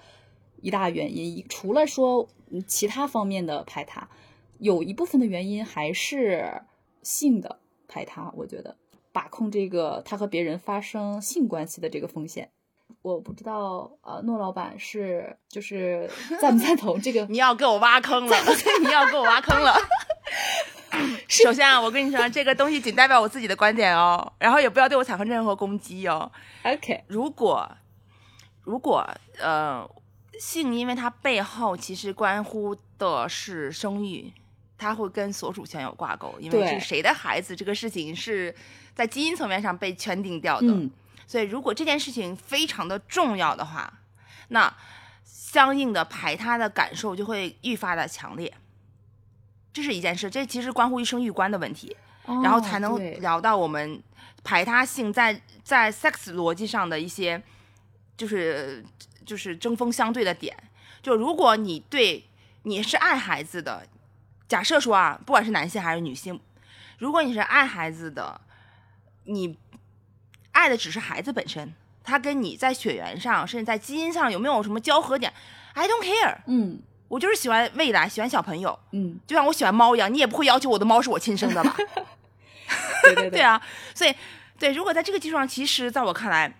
一大原因。除了说其他方面的排他，有一部分的原因还是性的排他，我觉得。把控这个他和别人发生性关系的这个风险，我不知道呃，诺老板是就是赞不赞同这个？你要给我挖坑了，你要给我挖坑了。首先啊，我跟你说，这个东西仅代表我自己的观点哦，然后也不要对我产生任何攻击哦。OK，如果如果呃，性，因为它背后其实关乎的是生育。它会跟所属权有挂钩，因为是谁的孩子这个事情是在基因层面上被圈定掉的。嗯，所以如果这件事情非常的重要的话，那相应的排他的感受就会愈发的强烈。这是一件事，这其实关乎于生育观的问题，然后才能聊到我们排他性在在 sex 逻辑上的一些，就是就是针锋相对的点。就如果你对你是爱孩子的。假设说啊，不管是男性还是女性，如果你是爱孩子的，你爱的只是孩子本身，他跟你在血缘上，甚至在基因上有没有什么交合点？I don't care。嗯，我就是喜欢未来，喜欢小朋友。嗯，就像我喜欢猫一样，你也不会要求我的猫是我亲生的吧？对对对啊，所以对，如果在这个基础上，其实在我看来，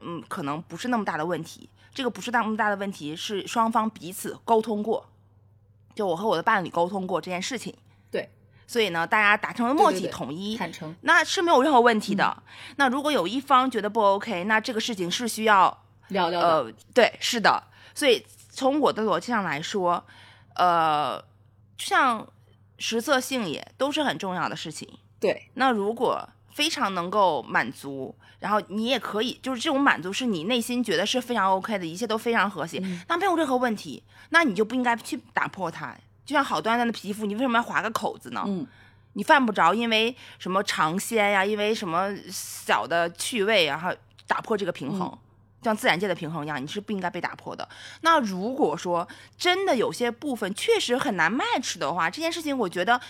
嗯，可能不是那么大的问题。这个不是那么大的问题，是双方彼此沟通过。就我和我的伴侣沟通过这件事情，对，所以呢，大家达成了默契，统一坦诚，那是没有任何问题的。那如果有一方觉得不 OK，那这个事情是需要聊聊呃，对，是的。所以从我的逻辑上来说，呃，像食色性也都是很重要的事情。对，那如果非常能够满足，然后你也可以，就是这种满足是你内心觉得是非常 OK 的，一切都非常和谐，那没有任何问题，那你就不应该去打破它。就像好端端的皮肤，你为什么要划个口子呢？嗯，你犯不着因为什么尝鲜呀，因为什么小的趣味，然后打破这个平衡，像自然界的平衡一样，你是不应该被打破的。那如果说真的有些部分确实很难 match 的话，这件事情我觉得。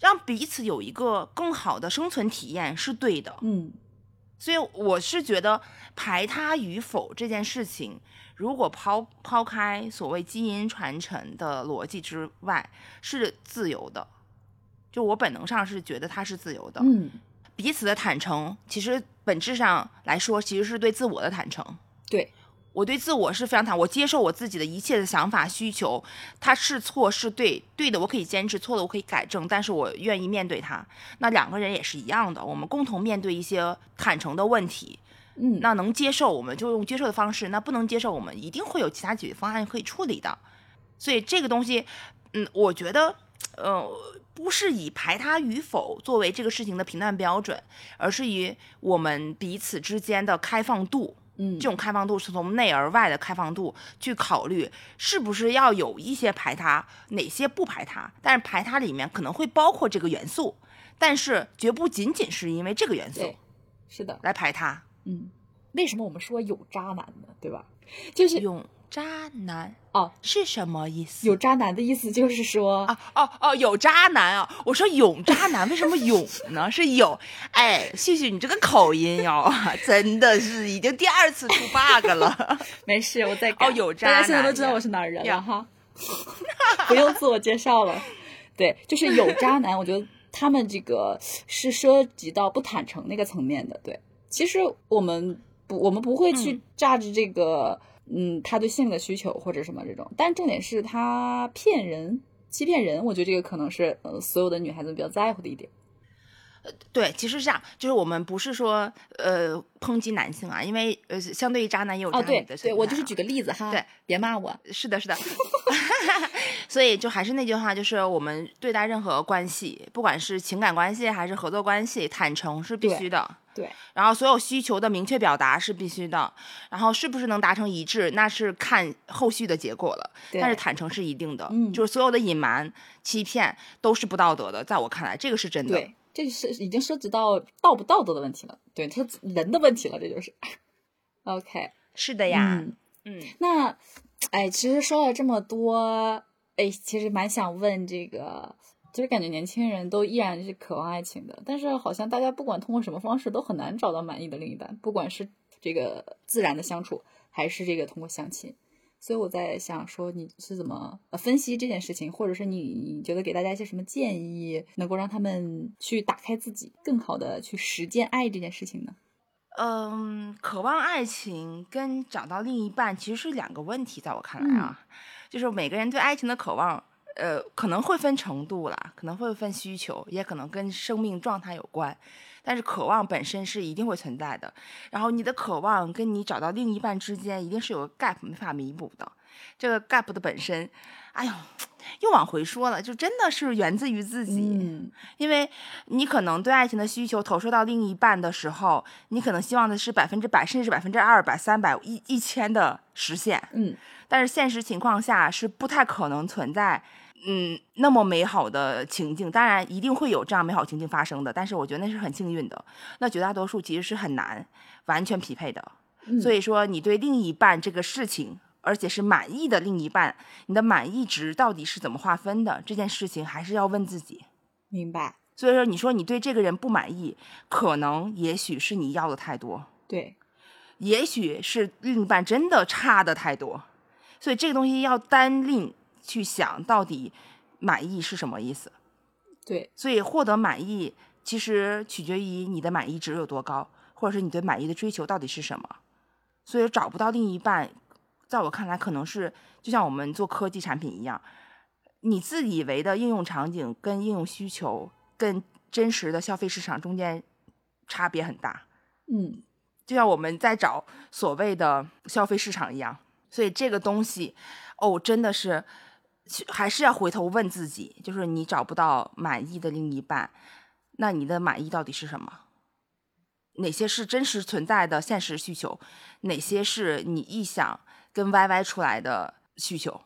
让彼此有一个更好的生存体验是对的，嗯，所以我是觉得排他与否这件事情，如果抛抛开所谓基因传承的逻辑之外，是自由的。就我本能上是觉得它是自由的，嗯，彼此的坦诚，其实本质上来说，其实是对自我的坦诚，对。我对自我是非常坦，我接受我自己的一切的想法需求，它是错是对，对的我可以坚持，错的我可以改正，但是我愿意面对它。那两个人也是一样的，我们共同面对一些坦诚的问题，嗯，那能接受我们就用接受的方式，那不能接受我们一定会有其他解决方案可以处理的。所以这个东西，嗯，我觉得，呃，不是以排他与否作为这个事情的评判标准，而是以我们彼此之间的开放度。嗯，这种开放度是从内而外的开放度去考虑，是不是要有一些排他，哪些不排他？但是排他里面可能会包括这个元素，但是绝不仅仅是因为这个元素，是的，来排他。嗯，为什么我们说有渣男呢？对吧？就是有。渣男哦，是什么意思？有渣男的意思就是说啊，哦哦，有渣男啊！我说有渣男，为什么有呢？是有，哎，旭旭，你这个口音哟，真的是已经第二次出 bug 了。没事，我在改。哦，有渣男，大家现在都知道我是哪儿人了哈，不用自我介绍了。对，就是有渣男，我觉得他们这个是涉及到不坦诚那个层面的。对，其实我们不，我们不会去榨着这个。嗯，他对性的需求或者什么这种，但重点是他骗人、欺骗人，我觉得这个可能是呃所有的女孩子比较在乎的一点。呃，对，其实是这样，就是我们不是说呃抨击男性啊，因为呃相对于渣男也有渣女的。对，对我就是举个例子哈，对，别骂我。是的，是的。所以就还是那句话，就是我们对待任何关系，不管是情感关系还是合作关系，坦诚是必须的。对，然后所有需求的明确表达是必须的，然后是不是能达成一致，那是看后续的结果了。但是坦诚是一定的，嗯，就是所有的隐瞒、欺骗都是不道德的，在我看来，这个是真的。对，这是已经涉及到道不道德的问题了，对他人的问题了，这就是。OK，是的呀，嗯嗯，那哎，其实说了这么多，哎，其实蛮想问这个。其实感觉年轻人都依然是渴望爱情的，但是好像大家不管通过什么方式都很难找到满意的另一半，不管是这个自然的相处，还是这个通过相亲。所以我在想说，你是怎么分析这件事情，或者是你你觉得给大家一些什么建议，能够让他们去打开自己，更好的去实践爱这件事情呢？嗯，渴望爱情跟找到另一半其实是两个问题，在我看来啊，就是每个人对爱情的渴望。呃，可能会分程度啦，可能会分需求，也可能跟生命状态有关。但是渴望本身是一定会存在的。然后你的渴望跟你找到另一半之间一定是有个 gap 没法弥补的。这个 gap 的本身，哎呦，又往回说了，就真的是源自于自己。嗯，因为你可能对爱情的需求投射到另一半的时候，你可能希望的是百分之百，甚至是百分之二百、三百、一一千的实现。嗯，但是现实情况下是不太可能存在。嗯，那么美好的情境，当然一定会有这样美好情境发生的，但是我觉得那是很幸运的。那绝大多数其实是很难完全匹配的。所以说，你对另一半这个事情，而且是满意的另一半，你的满意值到底是怎么划分的？这件事情还是要问自己。明白。所以说，你说你对这个人不满意，可能也许是你要的太多。对。也许是另一半真的差的太多。所以这个东西要单另。去想到底满意是什么意思？对，所以获得满意其实取决于你的满意值有多高，或者是你对满意的追求到底是什么。所以找不到另一半，在我看来可能是就像我们做科技产品一样，你自以为的应用场景跟应用需求跟真实的消费市场中间差别很大。嗯，就像我们在找所谓的消费市场一样，所以这个东西哦，真的是。还是要回头问自己，就是你找不到满意的另一半，那你的满意到底是什么？哪些是真实存在的现实需求？哪些是你臆想跟歪歪出来的需求？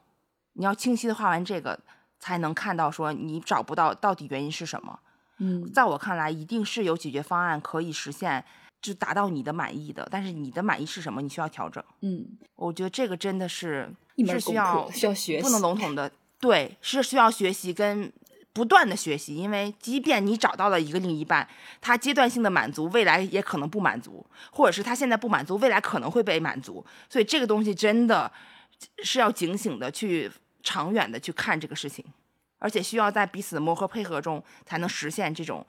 你要清晰的画完这个，才能看到说你找不到到底原因是什么。嗯，在我看来，一定是有解决方案可以实现，就达到你的满意的。但是你的满意是什么？你需要调整。嗯，我觉得这个真的是是需要需要学习，不能笼统的。对，是需要学习跟不断的学习，因为即便你找到了一个另一半，他阶段性的满足，未来也可能不满足，或者是他现在不满足，未来可能会被满足。所以这个东西真的是要警醒的去长远的去看这个事情。而且需要在彼此的磨合配合中，才能实现这种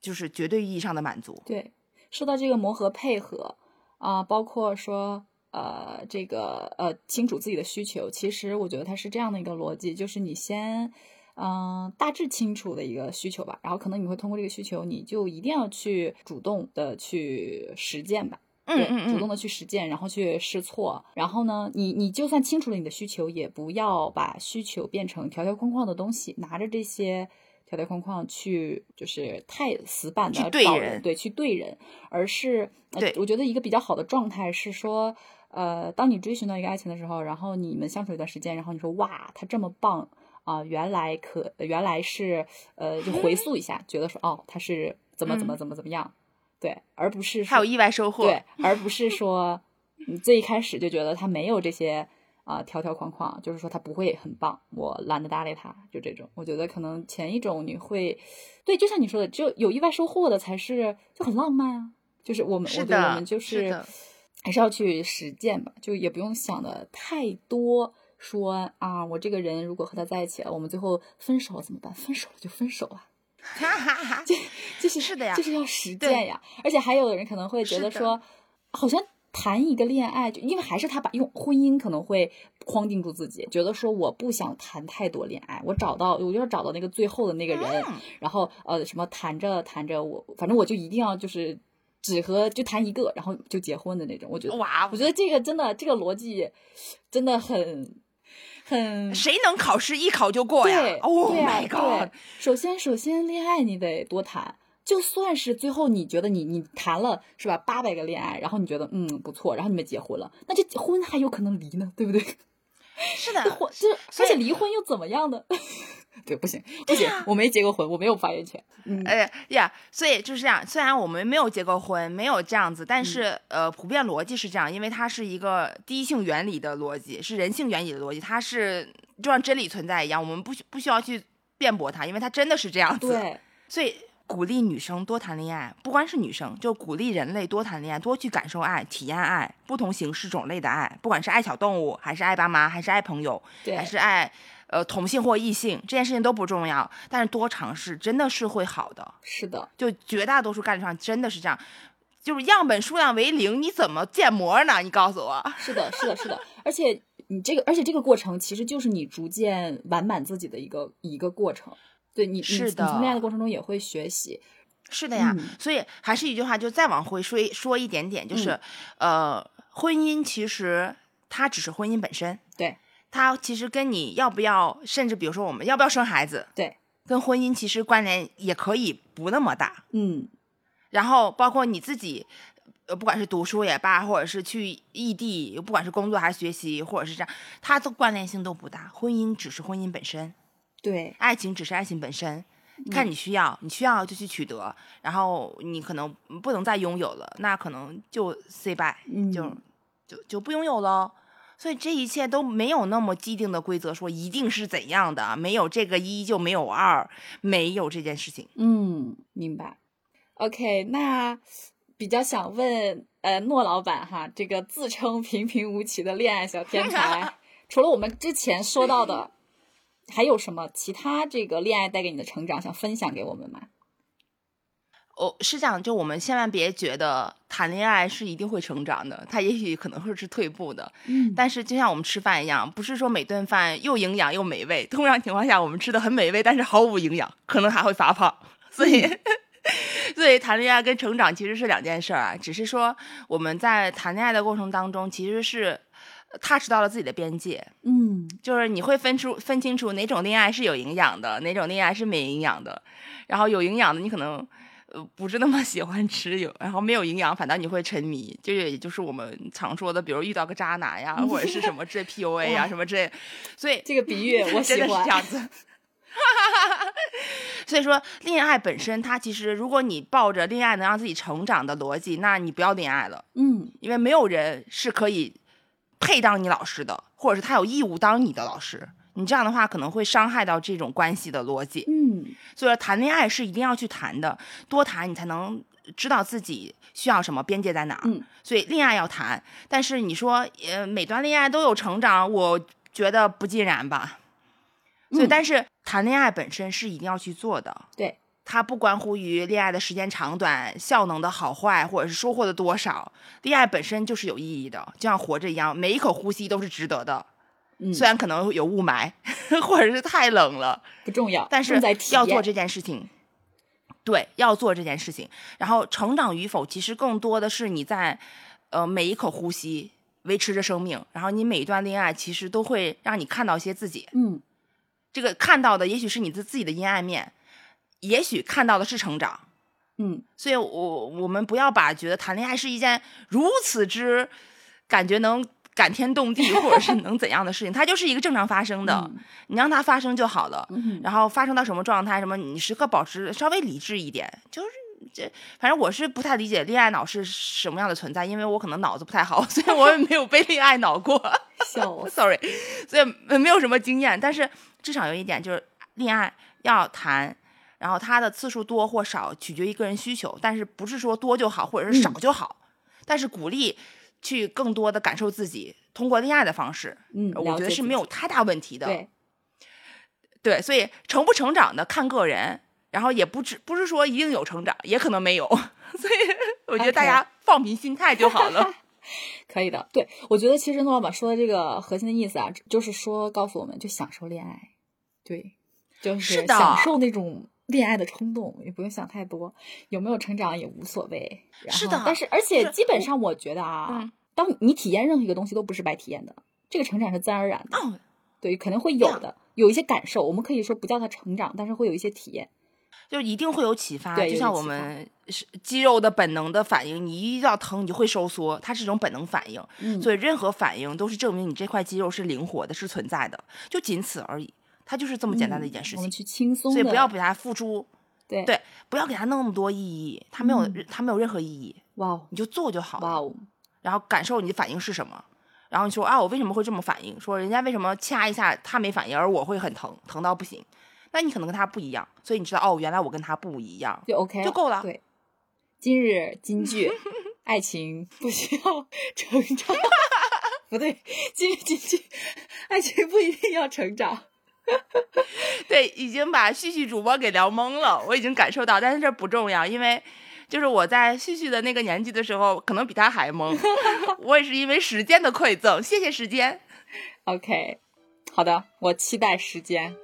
就是绝对意义上的满足。对，说到这个磨合配合啊，包括说呃这个呃清楚自己的需求，其实我觉得它是这样的一个逻辑，就是你先嗯大致清楚的一个需求吧，然后可能你会通过这个需求，你就一定要去主动的去实践吧。嗯嗯主动的去实践，然后去试错，然后呢，你你就算清楚了你的需求，也不要把需求变成条条框框的东西，拿着这些条条框框去就是太死板的对人，对，去对人，而是对，我觉得一个比较好的状态是说，呃，当你追寻到一个爱情的时候，然后你们相处一段时间，然后你说哇，他这么棒啊，原来可原来是呃，就回溯一下，觉得说哦，他是怎么怎么怎么怎么样。对，而不是还有意外收获。对，而不是说你最一开始就觉得他没有这些啊条条框框，就是说他不会很棒，我懒得搭理他，就这种。我觉得可能前一种你会，对，就像你说的，就有意外收获的才是就很浪漫啊。就是我们，我觉得我们就是还是要去实践吧，就也不用想的太多。说啊，我这个人如果和他在一起了，我们最后分手了怎么办？分手了就分手啊。哈哈哈，就就是是的呀，就是要实践呀。而且还有的人可能会觉得说，好像谈一个恋爱，就因为还是他把用婚姻可能会框定住自己，觉得说我不想谈太多恋爱，我找到我就要找到那个最后的那个人，然后呃什么谈着谈着我反正我就一定要就是只和就谈一个，然后就结婚的那种。我觉得哇，我觉得这个真的这个逻辑真的很。很谁能考试一考就过呀？对，my god！首先，首先恋爱你得多谈，就算是最后你觉得你你谈了是吧八百个恋爱，然后你觉得嗯不错，然后你们结婚了，那这婚还有可能离呢，对不对？是的，婚就而且离婚又怎么样呢？对，不行不行，我没结过婚，我没有发言权。嗯哎呀，所以就是这样。虽然我们没有结过婚，没有这样子，但是呃，普遍逻辑是这样，因为它是一个第一性原理的逻辑，是人性原理的逻辑，它是就像真理存在一样，我们不需不需要去辩驳它，因为它真的是这样子。对，所以鼓励女生多谈恋爱，不光是女生，就鼓励人类多谈恋爱，多去感受爱，体验爱，不同形式种类的爱，不管是爱小动物，还是爱爸妈，还是爱朋友，还是爱。呃，同性或异性这件事情都不重要，但是多尝试真的是会好的。是的，就绝大多数概率上真的是这样，就是样本数量为零，你怎么建模呢？你告诉我。是的，是的，是的。而且你这个，而且这个过程其实就是你逐渐完满自己的一个一个过程。对你，是的，你从恋爱的过程中也会学习。是的呀，所以还是一句话，就再往回说说一点点，就是呃，婚姻其实它只是婚姻本身。对。它其实跟你要不要，甚至比如说我们要不要生孩子，对，跟婚姻其实关联也可以不那么大，嗯。然后包括你自己，呃，不管是读书也罢，或者是去异地，不管是工作还是学习，或者是这样，它的关联性都不大。婚姻只是婚姻本身，对，爱情只是爱情本身，看你需要，你需要就去取得，然后你可能不能再拥有了，那可能就 say bye，就就就不拥有了。所以这一切都没有那么既定的规则，说一定是怎样的，没有这个一就没有二，没有这件事情。嗯，明白。OK，那比较想问，呃，诺老板哈，这个自称平平无奇的恋爱小天才，除了我们之前说到的，还有什么其他这个恋爱带给你的成长想分享给我们吗？哦，是这样，就我们千万别觉得谈恋爱是一定会成长的，它也许可能会是退步的。嗯，但是就像我们吃饭一样，不是说每顿饭又营养又美味，通常情况下我们吃的很美味，但是毫无营养，可能还会发胖。所以，所以谈恋爱跟成长其实是两件事儿啊，只是说我们在谈恋爱的过程当中，其实是踏实到了自己的边界。嗯，就是你会分出分清楚哪种恋爱是有营养的，哪种恋爱是没营养的。然后有营养的，你可能呃不是那么 喜欢吃；有然后没有营养，反倒你会沉迷。就也就是我们常说的，比如遇到个渣男呀，或者是什么这 PUA 呀什么这，所以这个比喻我喜欢。真的是这样子。所以说，恋爱本身，它其实，如果你抱着恋爱能让自己成长的逻辑，那你不要恋爱了。嗯，因为没有人是可以配当你老师的，或者是他有义务当你的老师。你这样的话，可能会伤害到这种关系的逻辑。嗯，所以说，谈恋爱是一定要去谈的，多谈你才能知道自己需要什么，边界在哪儿。嗯，所以恋爱要谈，但是你说，呃，每段恋爱都有成长，我觉得不尽然吧。所以，但是谈恋爱本身是一定要去做的。对，它不关乎于恋爱的时间长短、效能的好坏，或者是收获的多少。恋爱本身就是有意义的，就像活着一样，每一口呼吸都是值得的。嗯，虽然可能有雾霾，或者是太冷了，不重要，但是要做这件事情。对，要做这件事情。然后成长与否，其实更多的是你在呃每一口呼吸维持着生命，然后你每一段恋爱其实都会让你看到一些自己。嗯。这个看到的也许是你的自己的阴暗面，也许看到的是成长，嗯，所以我我们不要把觉得谈恋爱是一件如此之感觉能感天动地或者是 能怎样的事情，它就是一个正常发生的，你让它发生就好了，然后发生到什么状态，什么你时刻保持稍微理智一点，就是这反正我是不太理解恋爱脑是什么样的存在，因为我可能脑子不太好，所以我也没有被恋爱脑过，笑，sorry，所以没有什么经验，但是。至少有一点就是，恋爱要谈，然后它的次数多或少取决于个人需求，但是不是说多就好，或者是少就好。但是鼓励去更多的感受自己，通过恋爱的方式，嗯，我觉得是没有太大问题的。对，对，所以成不成长的看个人，然后也不只不是说一定有成长，也可能没有。所以我觉得大家放平心态就好了。可以的，对我觉得其实诺老板说的这个核心的意思啊，就是说告诉我们就享受恋爱。对，就是享受那种恋爱的冲动，也不用想太多，有没有成长也无所谓。是的，但是而且基本上我觉得啊，当你体验任何一个东西都不是白体验的，这个成长是自然而然的。对，肯定会有的，有一些感受，我们可以说不叫它成长，但是会有一些体验，就一定会有启发。对，就像我们是肌肉的本能的反应，你一遇到疼你就会收缩，它是一种本能反应。嗯，所以任何反应都是证明你这块肌肉是灵活的，是存在的，就仅此而已。它就是这么简单的一件事情，我们去轻松，所以不要给它付出，对对，不要给它那么多意义，它没有，它没有任何意义。哇，你就做就好了。哇哦，然后感受你的反应是什么，然后你说啊，我为什么会这么反应？说人家为什么掐一下他没反应，而我会很疼，疼到不行？那你可能跟他不一样，所以你知道哦，原来我跟他不一样，就 OK 就够了。对，今日金句，爱情不需要成长，不对，今日金句，爱情不一定要成长。对，已经把旭旭主播给聊懵了，我已经感受到，但是这不重要，因为就是我在旭旭的那个年纪的时候，可能比他还懵。我也是因为时间的馈赠，谢谢时间。OK，好的，我期待时间。